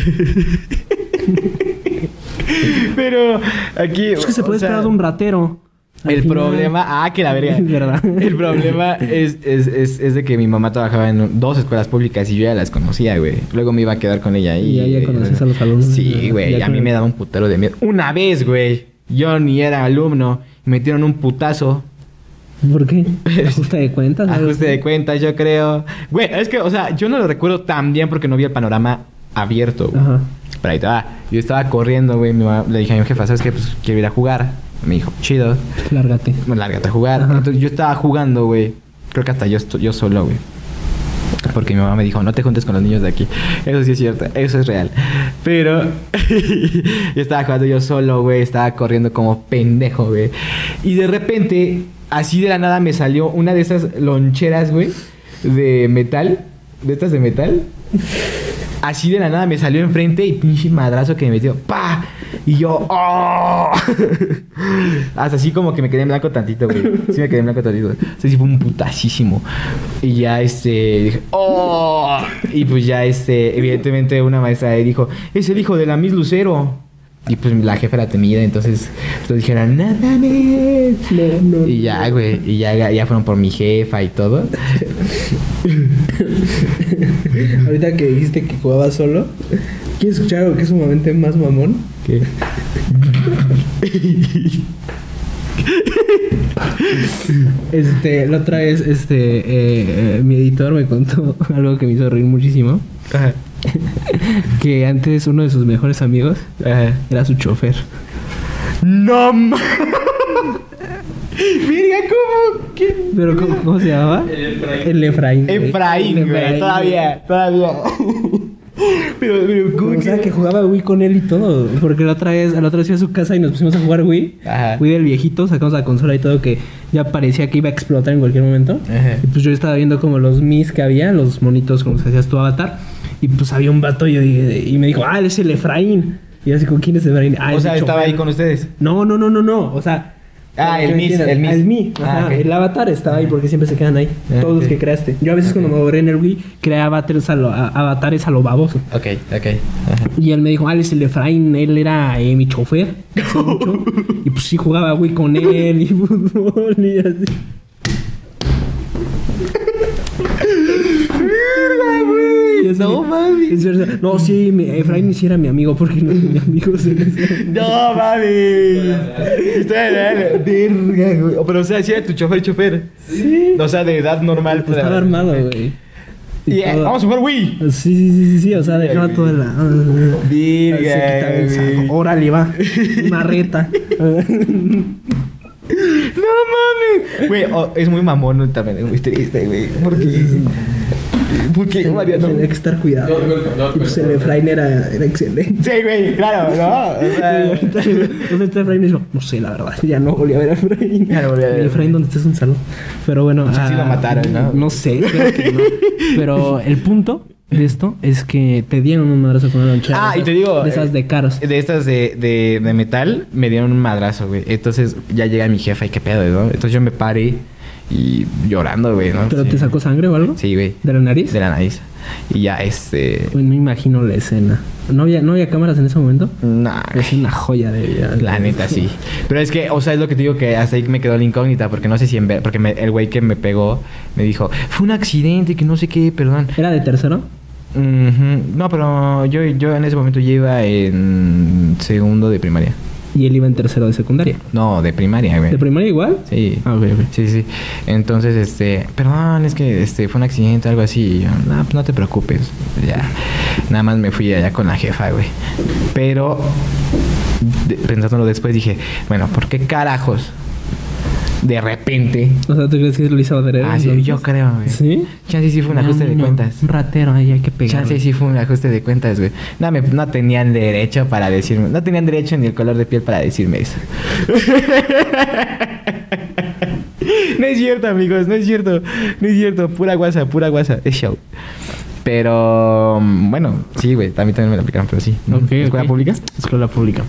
pero aquí.
Es que se puede
sea,
esperar de un ratero.
El
final.
problema, ah, que la verga.
Es verdad.
El problema es, es, es, es de que mi mamá trabajaba en dos escuelas públicas y yo ya las conocía, güey. Luego me iba a quedar con ella ahí.
Y ya- ya conocías a los alumnos.
Sí, güey.
ya
A mí me daba un putero de miedo. Una vez, güey. Yo ni era alumno. Me metieron un putazo.
¿Por qué? ¿Ajuste de cuentas?
Ajuste de cuentas, yo creo. Güey, es que, o sea, yo no lo recuerdo tan bien porque no vi el panorama abierto, güey.
Ajá.
Pero ahí estaba. Yo estaba corriendo, güey. mi mamá- Le dije a mi jefa, ¿sabes qué? Pues quiero ir a jugar. Me dijo, chido.
Lárgate.
Lárgate a jugar.
Ajá.
Entonces yo estaba jugando, güey. Creo que hasta yo, yo solo, güey. Porque mi mamá me dijo, no te juntes con los niños de aquí. Eso sí es cierto, eso es real. Pero yo estaba jugando yo solo, güey. Estaba corriendo como pendejo, güey. Y de repente, así de la nada me salió una de esas loncheras, güey, de metal. De estas de metal. Así de la nada me salió enfrente y pinche madrazo que me metió. ¡Pa! Y yo, ¡oh! Hasta así como que me quedé en blanco tantito, güey. Sí me quedé en blanco tantito. O sea, sí fue un putasísimo. Y ya, este, dije, ¡oh! Y pues ya, este, evidentemente una maestra ahí dijo, es el hijo de la Miss Lucero. Y pues la jefa era temida, entonces, todos dijeron, ¡no mames!
No, no.
Y ya, güey, y ya, ya fueron por mi jefa y todo.
Ahorita que dijiste que jugaba solo, ¿quieres escuchar algo que es sumamente más mamón?
¿Qué?
Este, la otra vez, este, eh, eh, mi editor me contó algo que me hizo reír muchísimo.
Ajá.
Que antes uno de sus mejores amigos
Ajá.
era su chofer.
¡No Mira cómo. ¿Qué?
¿Pero cómo, cómo se llamaba?
El Efraín.
El Efraín. güey.
Efraín,
El
güey.
Efraín,
Todavía, todavía. pero, pero, ¿cómo
O sea,
que-
jugaba Wii con él y todo. Porque la otra vez, la otra vez fui a su casa y nos pusimos a jugar Wii.
Ajá.
Wii del viejito, sacamos la consola y todo que ya parecía que iba a explotar en cualquier momento.
Ajá.
Y pues yo estaba viendo como los mis que había, los monitos como se hacías tu avatar. Y pues había un vato y, yo dije- y me dijo, ah, él es el Efraín. Y yo así, ¿con quién es Efraín? Ah,
o
es
sea,
el
estaba
chofer".
ahí con ustedes.
No, no, no, no, no. O sea.
Ah, el Miss, el Miss.
Ah, El Mi.
Ah.
El avatar estaba ahí porque siempre se quedan ahí.
Ah,
todos los que creaste. Yo a veces cuando me borré en el Wii, creaba avatares a lo, a- avatares a lo baboso.
Ok, ok. Ajá.
Y él me dijo, ah, él es el Efraín, él era eh, mi chofer. hace mucho". y pues sí jugaba Wii con él y fútbol y así.
No
es verdad. No, sí, mi, Efraín sí era mi amigo porque no tenía amigos en ese
No. Verga, güey. Pero o sea, si era tu chofer, chofer.
Sí.
O sea, de edad normal. pues,
Estaba armado, güey.
Y, eh, vamos a jugar Wii.
Sí, sí, sí, sí, sí, o sea, dejaba toda la.
Güey.
Órale, va. Una reta.
No mames. Güey, oh, es muy mamón también. Es muy triste, güey. Porque. Porque Mariano.
Tenía que estar cuidado. Y pues el. Efraín era, era excelente.
Sí, güey, claro, ¿no? O sea,
Entonces este Efraín dijo, no sé, la verdad, ya no volví a ver a Efraín.
Ya no volví a ver.
Y Efraín, ¿dónde estás? Un saludo. Pero bueno.
sea, sí lo mataron, ¿no?
No sé, creo que no. Pero el punto de esto es que te dieron un madrazo con una lonchera.
Ah, y te digo.
De esas
eh,
de caros.
De estas de, de, de metal, me dieron un madrazo, güey. Entonces ya llega mi jefa y qué pedo, ¿no? Entonces yo me paré y llorando, güey, ¿no?
¿Pero
Sí.
te sacó sangre o algo?
Sí, güey.
¿De la nariz?
De la nariz. Y ya, este.
Uy, no imagino la escena. ¿No había, ¿No había cámaras en ese momento?
Nah,
Es una joya de vida.
La neta, sí. Pero es que, o sea, es lo que te digo que hasta ahí me quedó la incógnita, porque no sé si en ver, porque me- el güey que me pegó me dijo, fue un accidente, que no sé qué, perdón.
¿Era de tercero?
Ujú. No, pero yo, yo en ese momento ya iba en segundo de primaria.
Y él iba en tercero de secundaria.
No, de primaria, güey.
¿De primaria igual?
Sí.
Ah, ok, ok.
Sí, sí. Entonces, este, perdón, es que este fue un accidente, algo así. Y yo, no, pues no te preocupes. Ya. Nada más me fui allá con la jefa, güey. Pero, de- pensándolo después, dije, bueno, ¿por qué carajos? De repente.
O sea, ¿tú crees que lo hizo adrede?
Ah, sí, yo creo, güey.
¿Sí?
Chance sí fue un ajuste de cuentas.
Un ratero, ahí hay que pegar.
Chance sí fue un ajuste de cuentas, güey. No, me- no tenían derecho para decirme. No tenían derecho ni el color de piel para decirme eso. no es cierto, amigos, no es cierto. No es cierto. Pura guasa, pura guasa. Es show. Pero, mm, bueno, sí, güey. También, también me la aplicaron, pero sí. ¿Escuela pública?
Escuela pública.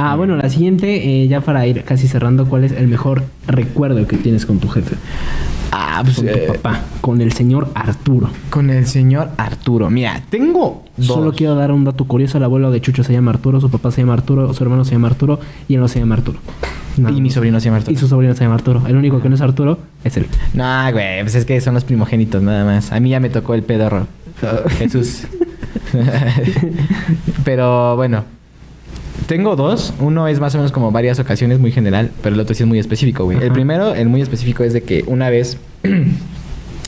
Ah, bueno, la siguiente, eh, ya para ir casi cerrando, ¿cuál es el mejor recuerdo que tienes con tu jefe?
Ah, pues.
Con tu
eh,
papá, con el señor Arturo.
Con el señor Arturo. Mira, tengo dos.
Solo quiero dar un dato curioso. El abuelo de Chucho se llama Arturo, su papá se llama Arturo, su hermano se llama Arturo y él no se llama Arturo.
Y mi sobrino se llama Arturo.
Y su sobrino se llama Arturo. El único que no es Arturo es él.
No, güey, pues es que son los primogénitos nada más. A mí ya me tocó el pedorro. Jesús. Pero bueno, tengo dos. Uno es más o menos como varias ocasiones, muy general, pero el otro sí es muy específico, güey. El primero, el muy específico, es de que una vez, en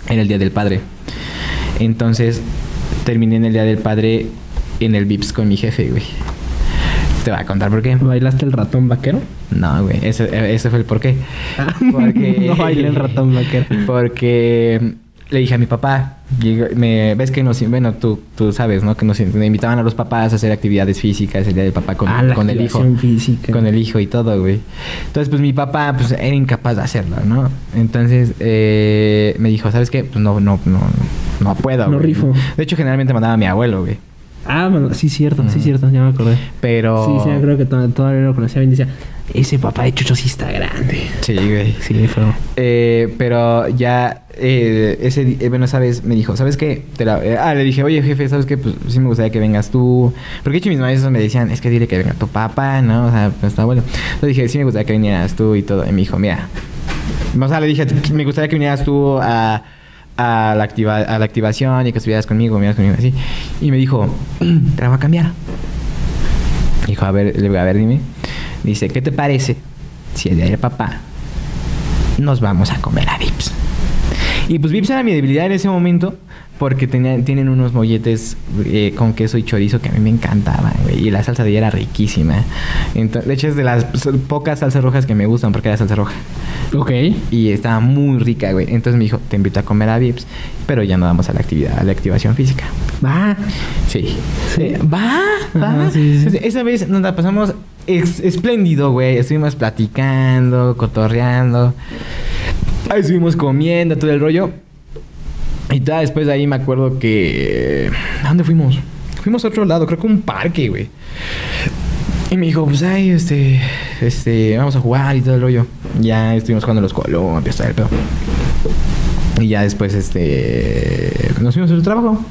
el Día del Padre, entonces terminé en el Día del Padre en el VIPS con mi jefe, güey. Te voy a contar por qué.
¿Bailaste el ratón vaquero?
No, güey, ese, ese fue el por qué. Porque-
no bailé el ratón vaquero.
Porque le dije a mi papá, me, ves que nos, bueno, tú, tú sabes, ¿no? Que nos me invitaban a los papás a hacer actividades físicas el día del papá con,
Ah, la
con el hijo.
física.
Con el hijo y todo, güey. Entonces, pues mi papá, pues era incapaz de hacerlo, ¿no? Entonces, eh, me dijo, ¿sabes qué? Pues no, no, no, no puedo.
No
güey.
rifo.
De hecho, generalmente mandaba a mi abuelo, güey.
Ah, bueno, sí, cierto, sí, cierto, ya me acordé.
Pero.
Sí, sí, creo que to- todavía lo conocía bien. Decía, ese papá de Chucho sí está grande.
Sí, güey.
Sí, fue.
Eh, pero ya eh, ese eh, bueno, sabes, me dijo, ¿sabes qué? Te la- eh, ah, le dije, oye, jefe, ¿sabes qué? Pues sí me gustaría que vengas tú. Porque de hecho mis maestros me decían, es que dile que venga tu papá, ¿no? O sea, pues está bueno. Entonces dije, sí me gustaría que vinieras tú y todo. Y me dijo, mira. O sea, le dije, me gustaría que vinieras tú a, a, la, activa, a la activación y que estuvieras conmigo, vinieras conmigo, así. Y me dijo, te la voy a cambiar. Dijo, a ver, le a ver, dime. Dice, ¿qué te parece si el día del papá nos vamos a comer a Vips? Y pues Vips era mi debilidad en ese momento porque tenían, tienen unos molletes eh, con queso y chorizo que a mí me encantaban, güey. Y la salsa de ella era riquísima. Ento- de hecho, es de las pocas salsas rojas que me gustan porque era salsa roja.
Ok.
Y estaba muy rica, güey. Entonces me dijo, te invito a comer a Vips, pero ya no vamos a la actividad, a la activación física.
Va.
Sí.
Sí.
Eh, Va, va.
Sí, sí.
Esa vez nos la pasamos espléndido, güey. Estuvimos platicando, cotorreando. Ahí estuvimos comiendo, todo el rollo. Y ya después de ahí me acuerdo que... ¿A dónde fuimos? Fuimos a otro lado, creo que un parque, güey. Y me dijo, pues, ay, este... Este... Vamos a jugar y todo el rollo. Ya estuvimos jugando los columpios, todo el pedo. Y ya después, este... Nos fuimos trabajo.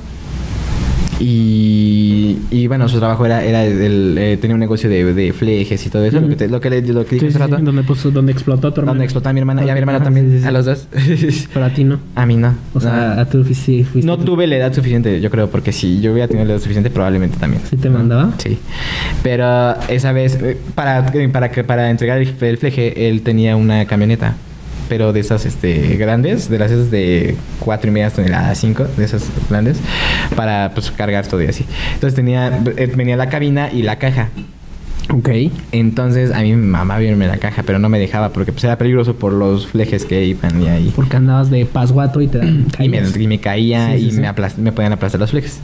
Y y bueno, su trabajo era, era el, eh, tenía un negocio de, de flejes y todo eso, lo que, te- lo que, le- lo que dije
Sí, sí,
hace
sí,
rato.
donde, puso, donde explotó a tu hermano.
Donde explotó a mi hermana y a mi hermana también, a los dos.
Pero a ti no.
a mí no.
O sea,
no.
a tu sí fuiste
No
tú.
tuve la edad suficiente, yo creo, porque si yo hubiera tenido la edad suficiente, probablemente también.
¿Sí te mandaba?
Sí. Pero esa vez, eh, para, para, que- para entregar el, el fleje, él tenía una camioneta. Pero de esas este, grandes, de las esas de 4 y media toneladas, 5, de esas grandes, para pues, cargar todo y así. Entonces tenía, eh, venía la cabina y la caja.
Ok.
Entonces a mí mi mamá vio la caja, pero no me dejaba porque pues, era peligroso por los flejes que iban y ahí.
Porque andabas de pasguato y te
Y me, y me caía
Sí,
y
sí.
Me, me podían aplastar los flejes.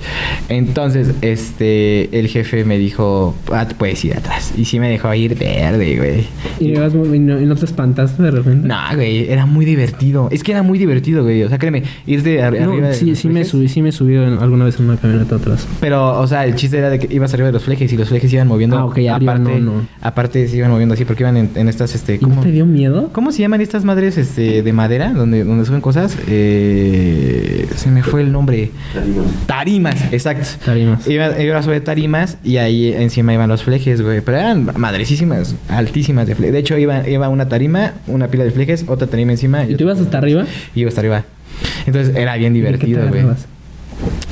Entonces, este, el jefe me dijo, ah, tú puedes ir atrás. Y sí me dejó ir verde, güey.
¿Y, y no, y no te espantaste de repente?
No, güey, era muy divertido. Es que era muy divertido, güey. O sea, créeme, ir de ar-
No,
arriba de
sí,
los
sí me subí, sí me subí alguna vez en una camioneta atrás.
Pero, o sea, el chiste era de que ibas arriba de los flejes y los flejes iban moviendo.
Ah, ok, arriba
aparte,
no, no.
aparte se iban moviendo así porque iban en, en estas, este,
¿Y no
¿cómo?
te dio miedo?
¿Cómo se llaman estas madres este, de madera donde, donde suben cosas? Eh, se me fue el nombre. Tarimas, exacto.
Tarimas.
Iba, iba sobre tarimas y ahí encima iban los flejes, güey. Pero eran madrecísimas, altísimas de flejes. De hecho, iba, iba una tarima, una pila de flejes, otra tarima encima.
¿Y tú ibas hasta arriba?
Y iba hasta arriba. Entonces era bien
¿Y
divertido, güey.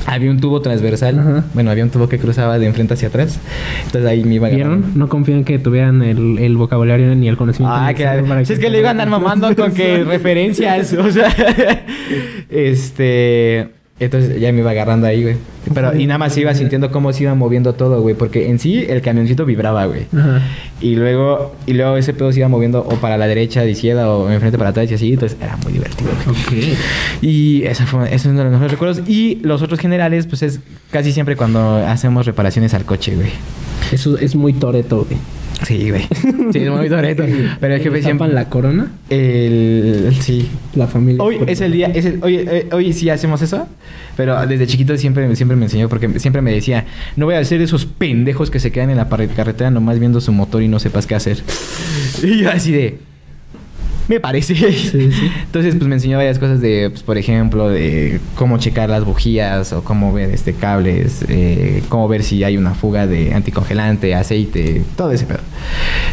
Había un tubo transversal.
Ajá.
Bueno, había un tubo que cruzaba de enfrente hacia atrás. Entonces ahí me iba.
¿Vieron? No confío en que tuvieran el, el vocabulario ni el conocimiento.
Ah, que
para
si es que le iban a andar mamando con que referencias, o sea, este, entonces ya me iba agarrando ahí, güey. Pero y nada más iba sintiendo cómo se iba moviendo todo, güey, porque en sí el camioncito vibraba, güey.
Ajá.
Y luego y luego ese pedo se iba moviendo o para la derecha, de izquierda o enfrente para atrás y así, entonces era muy divertido. güey.
Ok.
Y ese fue ese es uno de los mejores recuerdos y los otros generales pues es casi siempre cuando hacemos reparaciones al coche, güey.
Eso es muy toreto, güey.
Sí, güey. Sí, es muy toreto. Pero el jefe
¿Tapan
siempre
la corona?
el sí,
La familia.
Hoy es el día, es el- hoy, eh, hoy sí hacemos eso, pero desde chiquito siempre, siempre me enseñó porque siempre me decía, no voy a ser esos pendejos que se quedan en la carretera nomás viendo su motor y no sepas qué hacer. Y yo así de, me parece.
sí.
Entonces, pues me enseñó varias cosas de, pues, por ejemplo, de cómo checar las bujías o cómo ver este cables, eh, cómo ver si hay una fuga de anticongelante, aceite, todo ese pedo.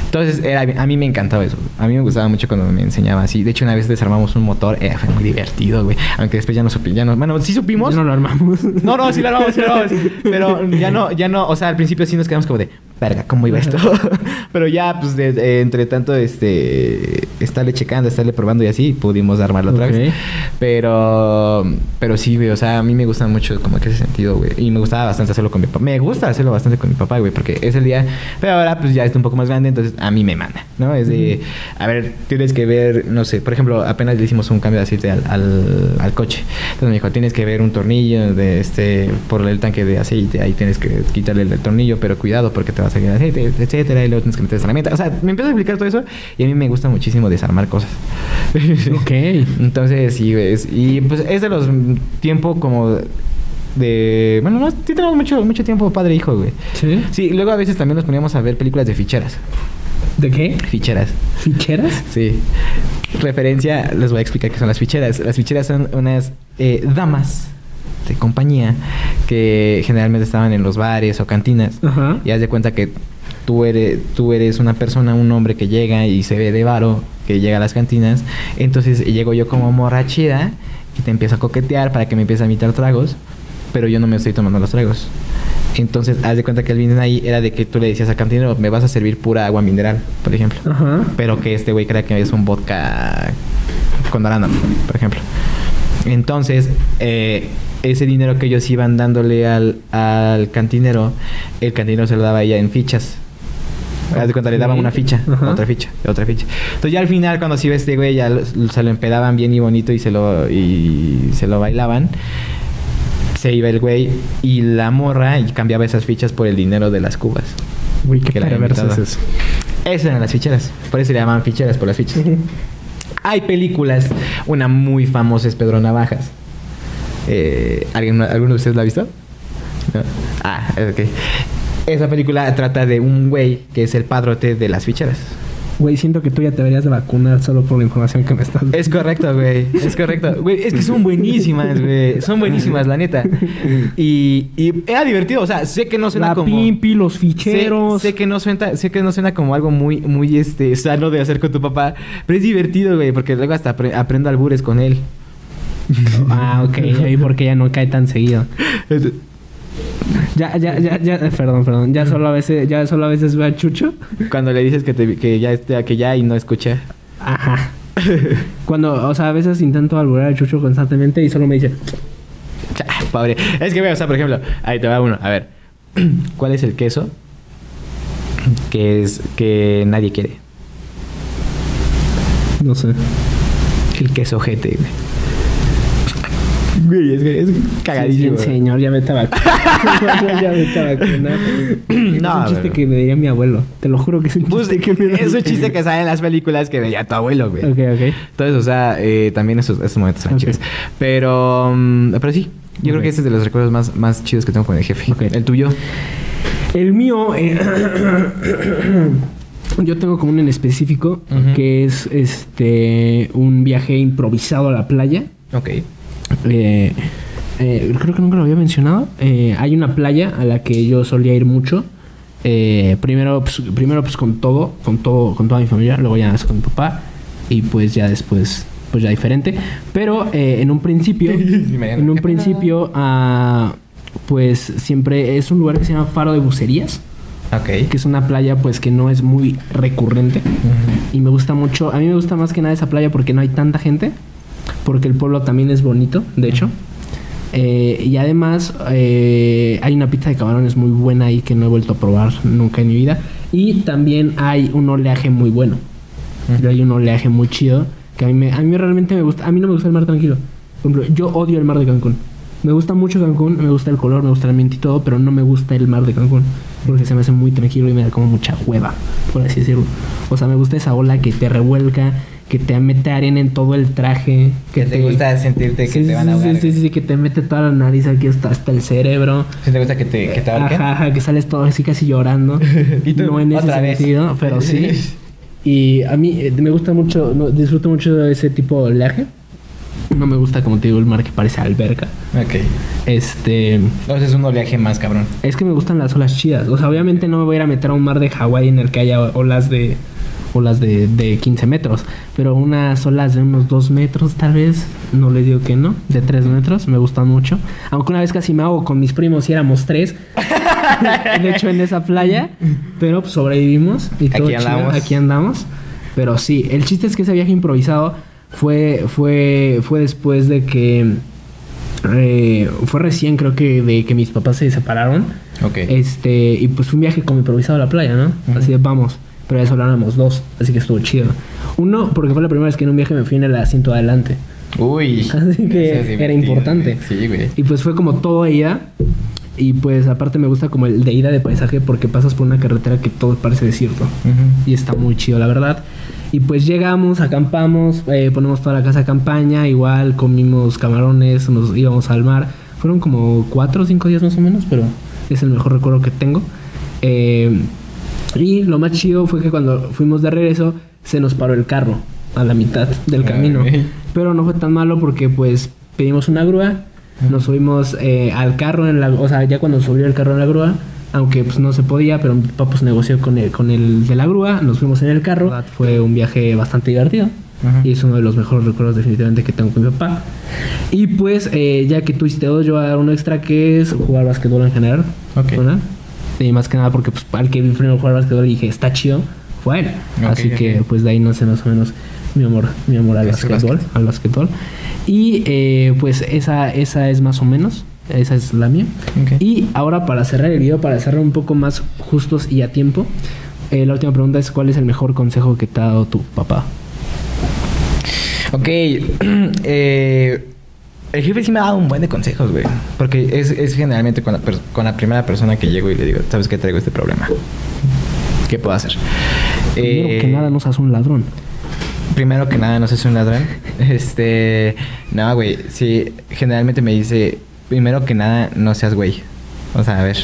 Entonces, era, a mí me encantaba eso. A mí me gustaba mucho cuando me enseñaba así. De hecho, una vez desarmamos un motor, eh, fue muy divertido, güey. Aunque después ya no supimos, ya no, bueno, sí supimos.
Ya no lo armamos.
No, no, sí lo armamos, sí lo armamos. Pero ya no, ya no, o sea, al principio sí nos quedamos como de, verga, ¿cómo iba esto? Pero ya, pues, de- de- entre tanto, este, estarle checando, estarle probando y así, pudimos armarlo otra vez. Pero, pero sí, güey, o sea, a mí me gusta mucho como que ese sentido, güey. Y me gustaba bastante hacerlo con mi papá. Me gusta hacerlo bastante con mi papá, güey, porque es el día, pero ahora pues ya está un poco más grande, entonces a mí me manda, ¿no? Es de, a ver, tienes que ver, no sé, por ejemplo, apenas le hicimos un cambio de aceite al, al, al coche. Entonces me dijo, tienes que ver un tornillo de este, por el tanque de aceite, ahí tienes que quitarle el, tornillo, pero cuidado porque te va etcétera, y luego tienes que meter esa herramienta. O sea, me empieza a explicar todo eso y a mí me gusta muchísimo desarmar cosas.
ok.
Entonces, sí, y pues es de los mm, tiempo como de... Bueno, no, sí tenemos mucho, mucho tiempo padre e hijo, güey.
¿Sí?
Sí, luego a veces también nos poníamos a ver películas de ficheras.
¿De qué?
Ficheras,
¿Ficheras?
sí. Referencia, les voy a explicar qué son las ficheras. Las ficheras son unas eh, damas de compañía que generalmente estaban en los bares o cantinas.
Ajá.
Y haz de cuenta que tú eres, tú eres una persona, un hombre que llega y se ve de varo, que llega a las cantinas. Entonces llego yo como morrachida y te empiezo a coquetear para que me empieces a invitar tragos, pero yo no me estoy tomando los tragos. Entonces, haz de cuenta que el vino ahí era de que tú le decías al cantinero, me vas a servir pura agua mineral, por ejemplo.
Ajá.
Pero que este güey crea que es un vodka con arándano, por ejemplo. Entonces, eh, ese dinero que ellos iban dándole al, al cantinero, el cantinero se lo daba a ella en fichas. Haz de cuenta, le daban una ficha,
Ajá.
otra ficha, otra ficha. Entonces ya al final cuando se iba este güey ya lo- se lo empedaban bien y bonito y se lo y se lo bailaban. Se iba el güey y la morra y cambiaba esas fichas por el dinero de las cubas.
Uy, qué perverso es eso.
Esas eran las ficheras. Por eso le llamaban ficheras por las fichas. Hay películas. Una muy famosa es Pedro Navajas. Eh, ¿alguien, ¿Alguno de ustedes la ha visto? ¿No? Ah, ok. Esa película trata de un güey que es el padrote de las ficheras.
Güey, siento que tú ya te deberías de vacunar solo por la información que me estás dando.
Es correcto, güey. Es correcto. Güey, es que son buenísimas, güey. Son buenísimas, la neta. Y, y era divertido. O sea, sé que no suena
La
como...
pimpi, los
Sé,
ficheros.
sé que no suena, sé que no suena como algo muy, muy este, sano de hacer con tu papá, pero es divertido, güey, porque luego hasta apre- aprendo albures con él.
Ah, ok. Y porque ya no cae tan seguido. Ya, ya, ya, ya, eh, perdón, perdón. Ya solo a veces, ya solo a veces veo a Chucho.
Cuando le dices que, te, que ya esté, que ya y no escucha.
Ajá. Cuando, o sea, a veces intento alburar a Chucho constantemente y solo me dice,
Pobre. Es que, o sea, por ejemplo, ahí te va uno. A ver, ¿cuál es el queso que es que nadie quiere?
no sé.
El queso jete, güey. Güey, es, que- es cagadísimo.
Sí, señor, ya vete a vacunar. ya vete a vacunar.
No,
es un chiste que me diría mi abuelo. Te lo juro que es un
Pues,
chiste que me
es un chiste que sale en las películas que veía tu abuelo, güey.
Ok, ok.
Entonces, o sea, eh, también esos, esos momentos son chidos. Pero, mm, pero sí, yo creo que ese es de los recuerdos más, más chidos que tengo con el jefe.
Ok.
El tuyo.
El mío, eh, yo tengo como un en específico que es este un viaje improvisado a la playa.
Ok.
Eh, eh, creo que nunca lo había mencionado. Eh, hay una playa a la que yo solía ir mucho. Eh, primero, pues, primero pues con todo, con todo, con toda mi familia, luego ya con mi papá y pues ya después, pues ya diferente. Pero eh, en un principio, en un principio, ah, pues siempre es un lugar que se llama Faro de Bucerías,
Ok.
que es una playa pues que no es muy recurrente. Y me gusta mucho, a mí me gusta más que nada esa playa porque no hay tanta gente, porque el pueblo también es bonito, de hecho. Eh, y además eh, hay una pizza de camarones muy buena ahí que no he vuelto a probar nunca en mi vida. Y también hay un oleaje muy bueno. Hay un oleaje muy chido que a mí, me, a mí realmente me gusta. A mí no me gusta el mar tranquilo. Por ejemplo, yo odio el mar de Cancún. Me gusta mucho Cancún, me gusta el color, me gusta el ambiente y todo, pero no me gusta el mar de Cancún. Porque se me hace muy tranquilo y me da como mucha hueva, por así decirlo. O sea, me gusta esa ola que te revuelca, que te mete arena en todo el traje.
Que te gusta sentirte que
Sí,
te van a ahogar.
Sí, sí, sí, que te mete toda la nariz aquí hasta, hasta el cerebro.
¿Sí te gusta que te, que te ahorquen?
Ajá, ajá, que sales todo así casi llorando.
¿Y tú?
No en ese
Otra vez.
sentido, pero sí. Y a mí eh, me gusta mucho, no, disfruto mucho de ese tipo de oleaje. No me gusta, como te digo, el mar que parece alberca.
Ok.
Este.
Entonces es un oleaje más, cabrón.
Es que me gustan las olas chidas. O sea, obviamente no me voy a ir a meter a un mar de Hawái en el que haya olas de. Olas de, de 15 metros. Pero unas olas de unos 2 metros, tal vez. No le digo que no. De 3 metros. Me gustan mucho. Aunque una vez casi me hago con mis primos y éramos 3. de hecho, en esa playa. Pero pues, sobrevivimos. Y todo
Aquí
chido.
andamos.
Aquí andamos. Pero sí, el chiste es que ese viaje improvisado fue, fue, fue después de que. eh, fue recién, creo que, de que mis papás se separaron.
Ok.
Este, y pues fue un viaje como improvisado a la playa, ¿no? Así de vamos. Pero ya solo éramos dos, así que estuvo chido. Uno, porque fue la primera vez que en un viaje me fui en el asiento de adelante.
Uy.
Así que
Eso
era importante.
Sí, güey.
Y pues fue como todo ida. Y pues aparte me gusta como el de ida de paisaje porque pasas por una carretera que todo parece desierto. Y está muy chido, la verdad. Y pues llegamos, acampamos, eh, ponemos toda la casa a campaña, igual comimos camarones, nos íbamos al mar. Fueron como cuatro o cinco días más o menos, pero es el mejor recuerdo que tengo. Eh, y lo más chido fue que cuando fuimos de regreso se nos paró el carro a la mitad del camino. Pero no fue tan malo porque pues pedimos una grúa, nos subimos eh, al carro, en la, o sea, ya cuando subió el carro en la grúa, aunque pues no se podía, pero mi papá pues negoció con el, con el de la grúa, nos fuimos en el carro, fue un viaje bastante divertido.
Ajá.
Y es uno de los mejores recuerdos definitivamente que tengo con mi papá. Y pues, eh, ya que tú hiciste dos, yo voy a dar uno extra que es jugar básquetbol en general.
Ok.
Y más que nada porque pues, al que vi primero jugar básquetbol y dije, está chido, fue a él.
Ok,
Así que pues de ahí no sé más o menos mi amor, mi amor al básquetbol,
básquet.
al básquetbol. Y eh, pues esa, esa es más o menos, esa es la mía. Y ahora para cerrar el video, para cerrar un poco más justos y a tiempo, eh, la última pregunta es ¿cuál es el mejor consejo que te ha dado tu papá?
Ok, eh, el jefe sí me ha dado un buen de consejos, güey. Porque es, es generalmente con la, con la primera persona que llego y le digo, ¿sabes qué traigo este problema? ¿Qué puedo hacer?
Primero
Eh,
que nada, no seas un ladrón.
Primero que nada, no seas un ladrón. Este. No, güey. Sí, generalmente me dice. Primero que nada, no seas güey. O sea, a ver.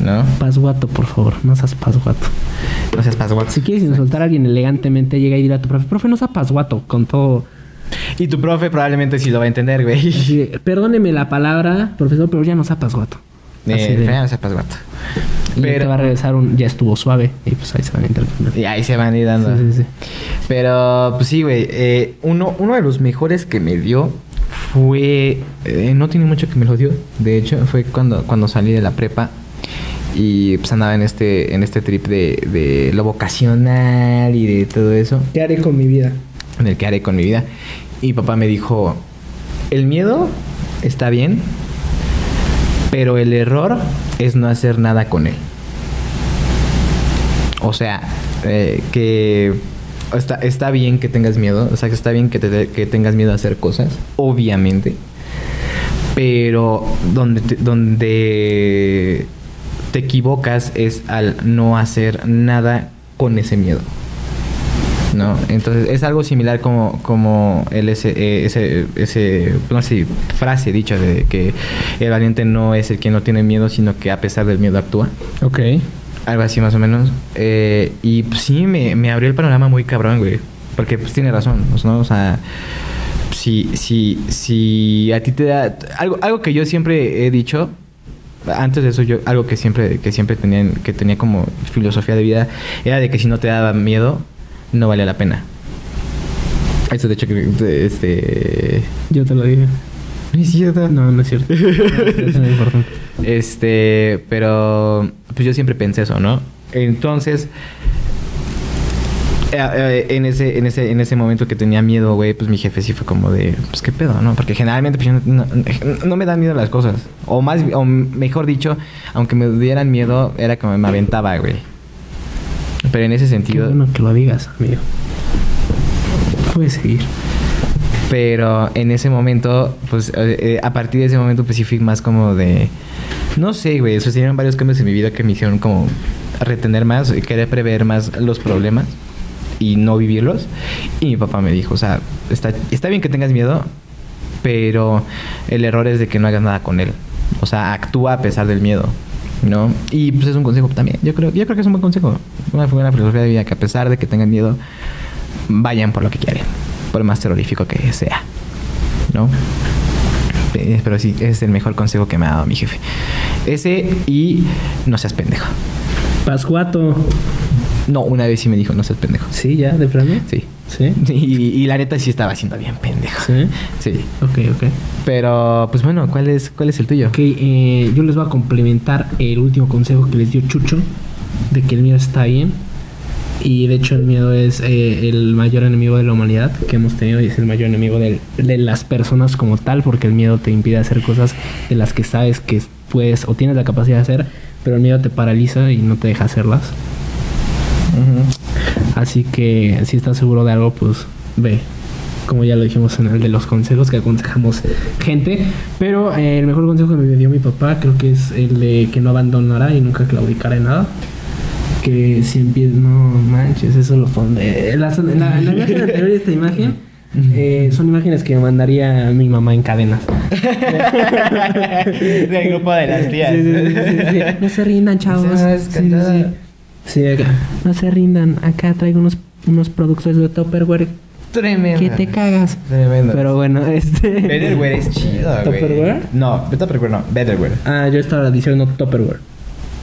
¿no?
Pasguato, por favor, no seas pasguato.
No seas pasguato.
Si quieres insultar a alguien elegantemente, llega y dile a tu profe, profe, no seas pasguato, con todo.
Y tu profe probablemente sí lo va a entender, güey.
Perdóneme la palabra, profesor, pero ya no sea pasguato. Así
Eh,
de-
no seas pasguato.
y te
Pero...
va a regresar un ya estuvo suave y pues ahí se van a.
Y ahí se van a ir dando.
Sí, sí, sí.
Pero, pues sí, güey. eh, uno, uno de los mejores que me dio fue. eh, no tiene mucho que me lo dio. De hecho, fue cuando, cuando salí de la prepa. Y pues andaba en este, en este trip de, de lo vocacional y de todo eso.
¿Qué haré con mi vida?
En el que haré con mi vida. Y papá me dijo: El miedo está bien. Pero el error es no hacer nada con él. O sea, eh, que está, bien que tengas miedo, o sea, que está bien que, te- tengas miedo a hacer cosas, obviamente. Pero donde te, donde te equivocas es al no hacer nada con ese miedo. ¿No? Entonces es algo similar como, como el ese, eh, ese, ese, no sé, frase dicha de que el valiente no es el que no tiene miedo, sino que a pesar del miedo actúa.
Ok.
Algo así más o menos. Eh, y pues, sí, me, me abrió el panorama muy cabrón, güey. Porque pues tiene razón, pues, ¿no? O sea, si, si, si a ti te da... Algo, algo que yo siempre he dicho, antes de eso yo, algo que siempre, que siempre tenía, que tenía como filosofía de vida, era de que si no te daba miedo, no valía la pena. Eso de hecho que este...
Yo te lo dije.
No es cierto.
No, no es cierto. No, eso no es importante.
Este, pero pues yo siempre pensé eso, ¿no? Entonces, eh, eh, en ese, en ese, en ese momento que tenía miedo, güey, pues mi jefe sí fue como de, pues qué pedo, ¿no? Porque generalmente pues, yo no, no- no me dan miedo las cosas. O más, o mejor dicho, aunque me dieran miedo, era como me aventaba, güey. Pero en ese
Qué
sentido.
bueno que lo digas, amigo. Puedes seguir.
Pero en ese momento, pues eh, eh, a partir de ese momento, pues sí fui más como de. No sé, güey. Sucedieron varios cambios en mi vida que me hicieron como retener más y querer prever más los problemas y no vivirlos. Y mi papá me dijo: O sea, está, está bien que tengas miedo, pero el error es de que no hagas nada con él. O sea, actúa a pesar del miedo. ¿No? Y pues es un consejo también. Yo creo, yo creo que es un buen consejo. Una buena filosofía de vida que a pesar de que tengan miedo, vayan por lo que quieren, por más terrorífico que sea, ¿no? Eh, Pero sí, ese es el mejor consejo que me ha dado mi jefe. Ese y no seas pendejo.
Pascuato.
No, una vez sí me dijo no seas pendejo.
Sí, ya, de plano.
Sí.
Sí.
Y, y la neta sí estaba siendo bien pendejo.
Sí.
Sí.
Ok, ok.
Pero, pues bueno, ¿cuál es, cuál es el tuyo?
Ok, eh, yo les voy a complementar el último consejo que les dio Chucho, de que el miedo está bien. Y de hecho el miedo es eh, el mayor enemigo de la humanidad que hemos tenido y es el mayor enemigo de, las personas como tal, porque el miedo te impide hacer cosas de las que sabes que puedes o tienes la capacidad de hacer, pero el miedo te paraliza y no te deja hacerlas. Así que si estás seguro de algo, pues ve. Como ya lo dijimos en el de los consejos que aconsejamos gente. Pero eh, el mejor consejo que me dio mi papá creo que es el de que no abandonará y nunca claudicará en nada. Que si empiezas, no manches, eso lo fonde. En la, la- en la imagen anterior de esta imagen eh, son imágenes que me mandaría mi mamá en cadenas.
Del grupo de las tías.
Sí, sí, sí, sí, sí. No se rindan, chavos. Sí, acá. No se rindan. Acá traigo unos, unos productos de Tupperware
Tremendo.
que te cagas.
Tremendo.
Pero bueno, este.
Betterware es chido, güey.
¿Tupperware?
No, Tupperware no, Betterware.
Ah, yo estaba diciendo Tupperware.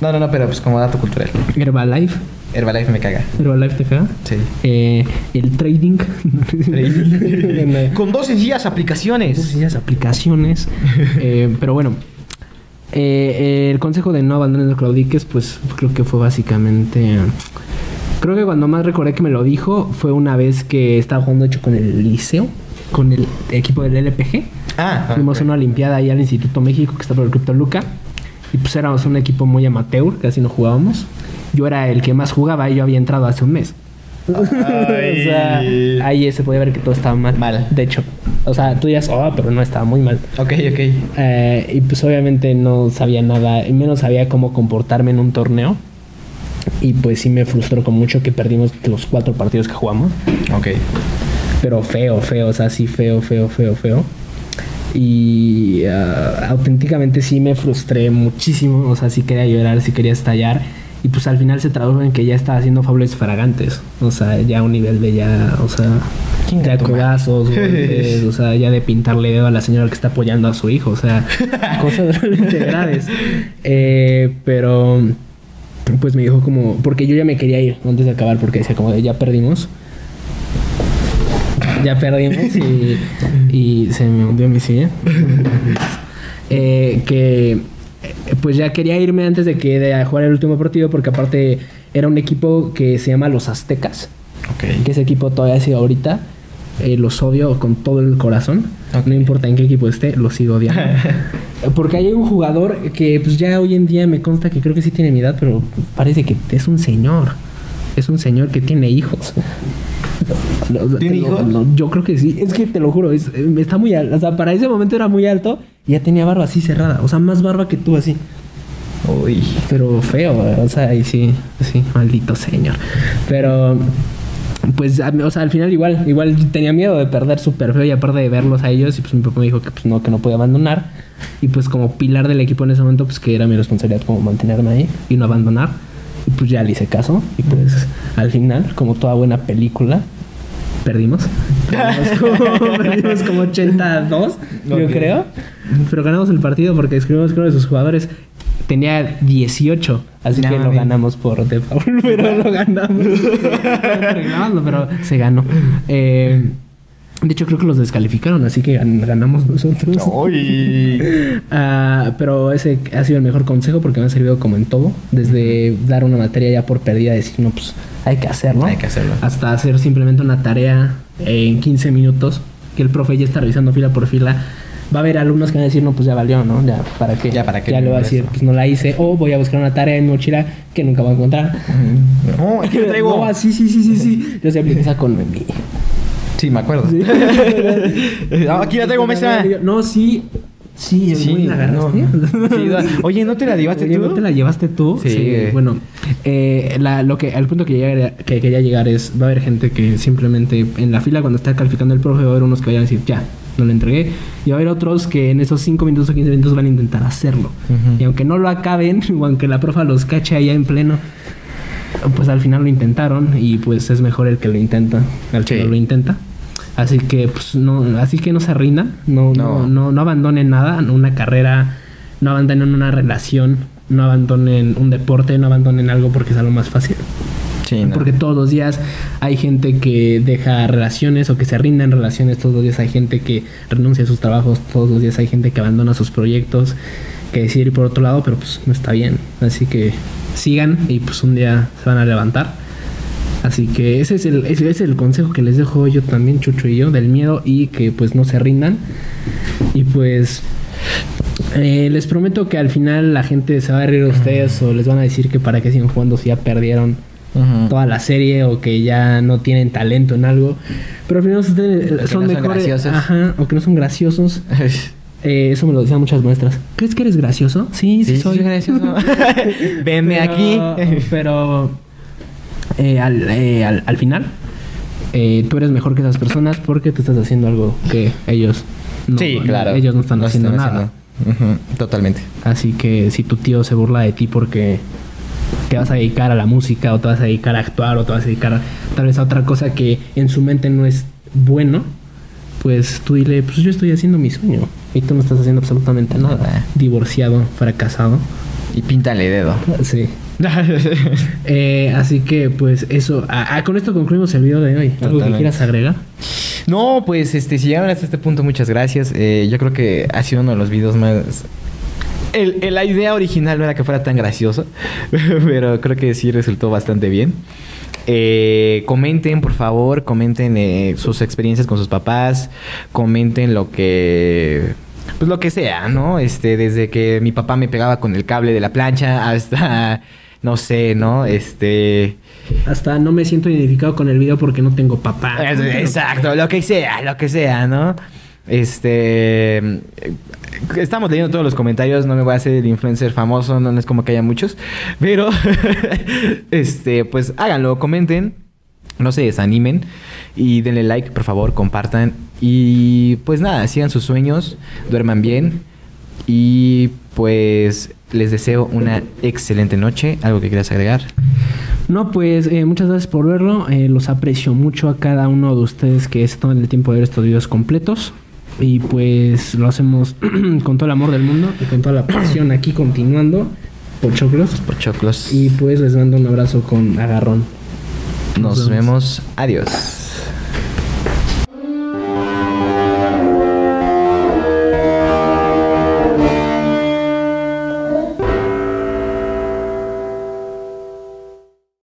No, no, no, pero pues como dato cultural.
Herbalife.
Herbalife me caga.
Herbalife te caga.
Sí.
Eh, el trading.
Con dos sencillas aplicaciones.
sencillas aplicaciones. Eh, pero bueno, eh, el consejo de no abandones los claudiques, pues creo que fue básicamente. Creo que cuando más recordé que me lo dijo fue una vez que estaba jugando hecho con el liceo, con el equipo del LPG.
Ah,
Fuimos a una Olimpiada ahí al Instituto México que está por el Crypto Luca. Y pues éramos un equipo muy amateur, casi no jugábamos. Yo era el que más jugaba y yo había entrado hace un mes. o sea, ahí se podía ver que todo estaba mal.
Mal.
De hecho. O sea, tú dirías, oh, pero no estaba muy mal.
Ok, ok.
Eh, y pues obviamente no sabía nada, y menos sabía cómo comportarme en un torneo. Y pues sí me frustró con mucho que perdimos los cuatro partidos que jugamos.
Ok.
Pero feo, feo, o sea, sí, feo, feo, feo, feo. Y ah, auténticamente sí me frustré muchísimo. O sea, sí quería llorar, sí quería estallar. Y pues al final se tradujo en que ya estaba haciendo fables fragantes. O sea, ya a un nivel de ya, o sea, de codazos, golpes, o sea, ya de pintarle dedo a la señora que está apoyando a su hijo. O sea, cosas realmente graves. Eh, pero pues me dijo como, porque yo ya me quería ir antes de acabar, porque decía como de ya perdimos. Ya perdimos y, y se me hundió mi silla. Eh, que pues ya quería irme antes de que de jugar el último partido, porque aparte era un equipo que se llama Los Aztecas, que ese equipo todavía sigue ahorita. Eh, los odio con todo el corazón. No importa en qué equipo esté, los sigo odiando. Porque hay un jugador que pues ya hoy en día me consta que creo que sí tiene mi edad, pero parece que es un señor. Es un señor que tiene hijos.
¿Tiene hijos?
yo creo que sí. Es que te lo juro, es- eh, está muy alto. O sea, para ese momento era muy alto y ya tenía barba así cerrada. O sea, más barba que tú así.
Uy.
Pero feo, o sea, y sí, sí, maldito señor. Pero, pues, o sea, al final igual, igual tenía miedo de perder súper feo y aparte de verlos a ellos, y pues mi papá me dijo que pues no, que no podía abandonar. Y pues como pilar del equipo en ese momento, pues que era mi responsabilidad como mantenerme ahí y no abandonar. Y pues ya le hice caso. Y pues al final, como toda buena película, perdimos. Perdimos como, perdimos como 82, yo creo. Pero ganamos el partido porque escribimos que uno de sus jugadores tenía 18. Así
No
que lo ganamos por default, pero lo ganamos. Pero se ganó. Eh, de hecho, creo que los descalificaron, así que gan- ganamos nosotros. Ah, pero ese ha sido el mejor consejo porque me ha servido como en todo. Desde dar una materia ya por perdida, decir, no, pues hay que hacerlo.
Hay que hacerlo.
Hasta hacer simplemente una tarea en 15 minutos, que el profe ya está revisando fila por fila. Va a haber alumnos que van a decir, no, pues ya valió, ¿no? Ya, ¿para qué?
Ya, ¿para qué
Ya le va a decir, pues no la hice. O voy a buscar una tarea en mi mochila que nunca voy a encontrar.
No, aquí lo traigo.
No, ah, sí, sí, sí, sí, sí. Yo siempre esa con mi...
Sí, me acuerdo.
Sí.
No, aquí la traigo, maestra.
No, sí. Sí,
Sí,
la agarraste.
no. Sí, Oye, ¿no te la llevaste
Oye,
tú?
¿no te la llevaste tú?
Sí.
Bueno, eh, la- lo que, al punto que, llegar- que quería llegar es, va a haber gente que simplemente en la fila cuando está calificando el profe va a haber unos que vayan a decir, ya, no le entregué. Y va a haber otros que en esos 5 minutos o 15 minutos van a intentar hacerlo. Y aunque no lo acaben, o aunque la profa los cache allá en pleno, pues al final lo intentaron y pues es mejor el que lo intenta, al que no lo intenta. Así que pues no, así que no se rindan, no, no.
No.
No, no, abandonen nada, una carrera, no abandonen una relación, no abandonen un deporte, no abandonen algo porque es algo más fácil.
Sí, no.
Porque todos los días hay gente que deja relaciones o que se rinda en relaciones, todos los días hay gente que renuncia a sus trabajos, todos los días hay gente que abandona sus proyectos, que decide ir por otro lado, pero pues no está bien. Así que sigan y pues un día se van a levantar. Así que ese es el, ese es el consejo que les dejo yo también, Chucho y yo, del miedo y que pues no se rindan. Y pues eh, les prometo que al final la gente se va a reír de ustedes o les van a decir que para qué siguen jugando si ya perdieron Toda la serie o que ya no tienen talento en algo. Pero al final ustedes son
no son
mejores.
graciosos.
Ajá, o que no son graciosos. Eh, eso me lo decían muchas maestras. ¿Crees que eres gracioso? Sí, sí,
Sí,
soy.
soy gracioso. Venme
Pero-
aquí.
Pero eh, al, eh, al, al final, eh, tú eres mejor que esas personas porque tú estás haciendo algo que ellos no,
sí, claro.
ellos no están
No
haciendo nada.
haciendo. Totalmente.
Así que si tu tío se burla de ti porque te vas a dedicar a la música o te vas a dedicar a actuar o te vas a dedicar a, tal vez a otra cosa que en su mente no es bueno, pues tú dile, pues yo estoy haciendo mi sueño y tú no estás haciendo absolutamente nada. Divorciado, fracasado.
Y píntale dedo.
Sí. Eh, así que pues eso, ah, ah, con esto concluimos el video de hoy. ¿Algo que quieras agregar?
No, pues este, si llegaron hasta este punto, muchas gracias. Eh, yo creo que ha sido uno de los videos más. El, la idea original no era que fuera tan gracioso, pero creo que sí resultó bastante bien. Eh, comenten, por favor, comenten eh, sus experiencias con sus papás, comenten lo que, pues lo que sea, ¿no? Este, desde que mi papá me pegaba con el cable de la plancha hasta, no sé, ¿no? Este,
Hasta no me siento identificado con el video porque no tengo papá.
es- Exacto, lo que sea, lo que sea, ¿no? Este. Estamos leyendo todos los comentarios, no me voy a hacer el influencer famoso, no es como que haya muchos. Pero, este, pues háganlo, comenten. no se desanimen y denle like, por favor, compartan. Y pues nada, sigan sus sueños, duerman bien. Y pues les deseo una excelente noche. ¿Algo que quieras agregar?
No, pues eh, muchas gracias por verlo. Eh, los aprecio mucho a cada uno de ustedes que se toman el tiempo de ver estos videos completos. Y pues lo hacemos con todo el amor del mundo y con toda la pasión aquí continuando por Choclos.
Por choclos.
Y pues les mando un abrazo con agarrón.
Nos
nos vemos.
vemos. Adiós.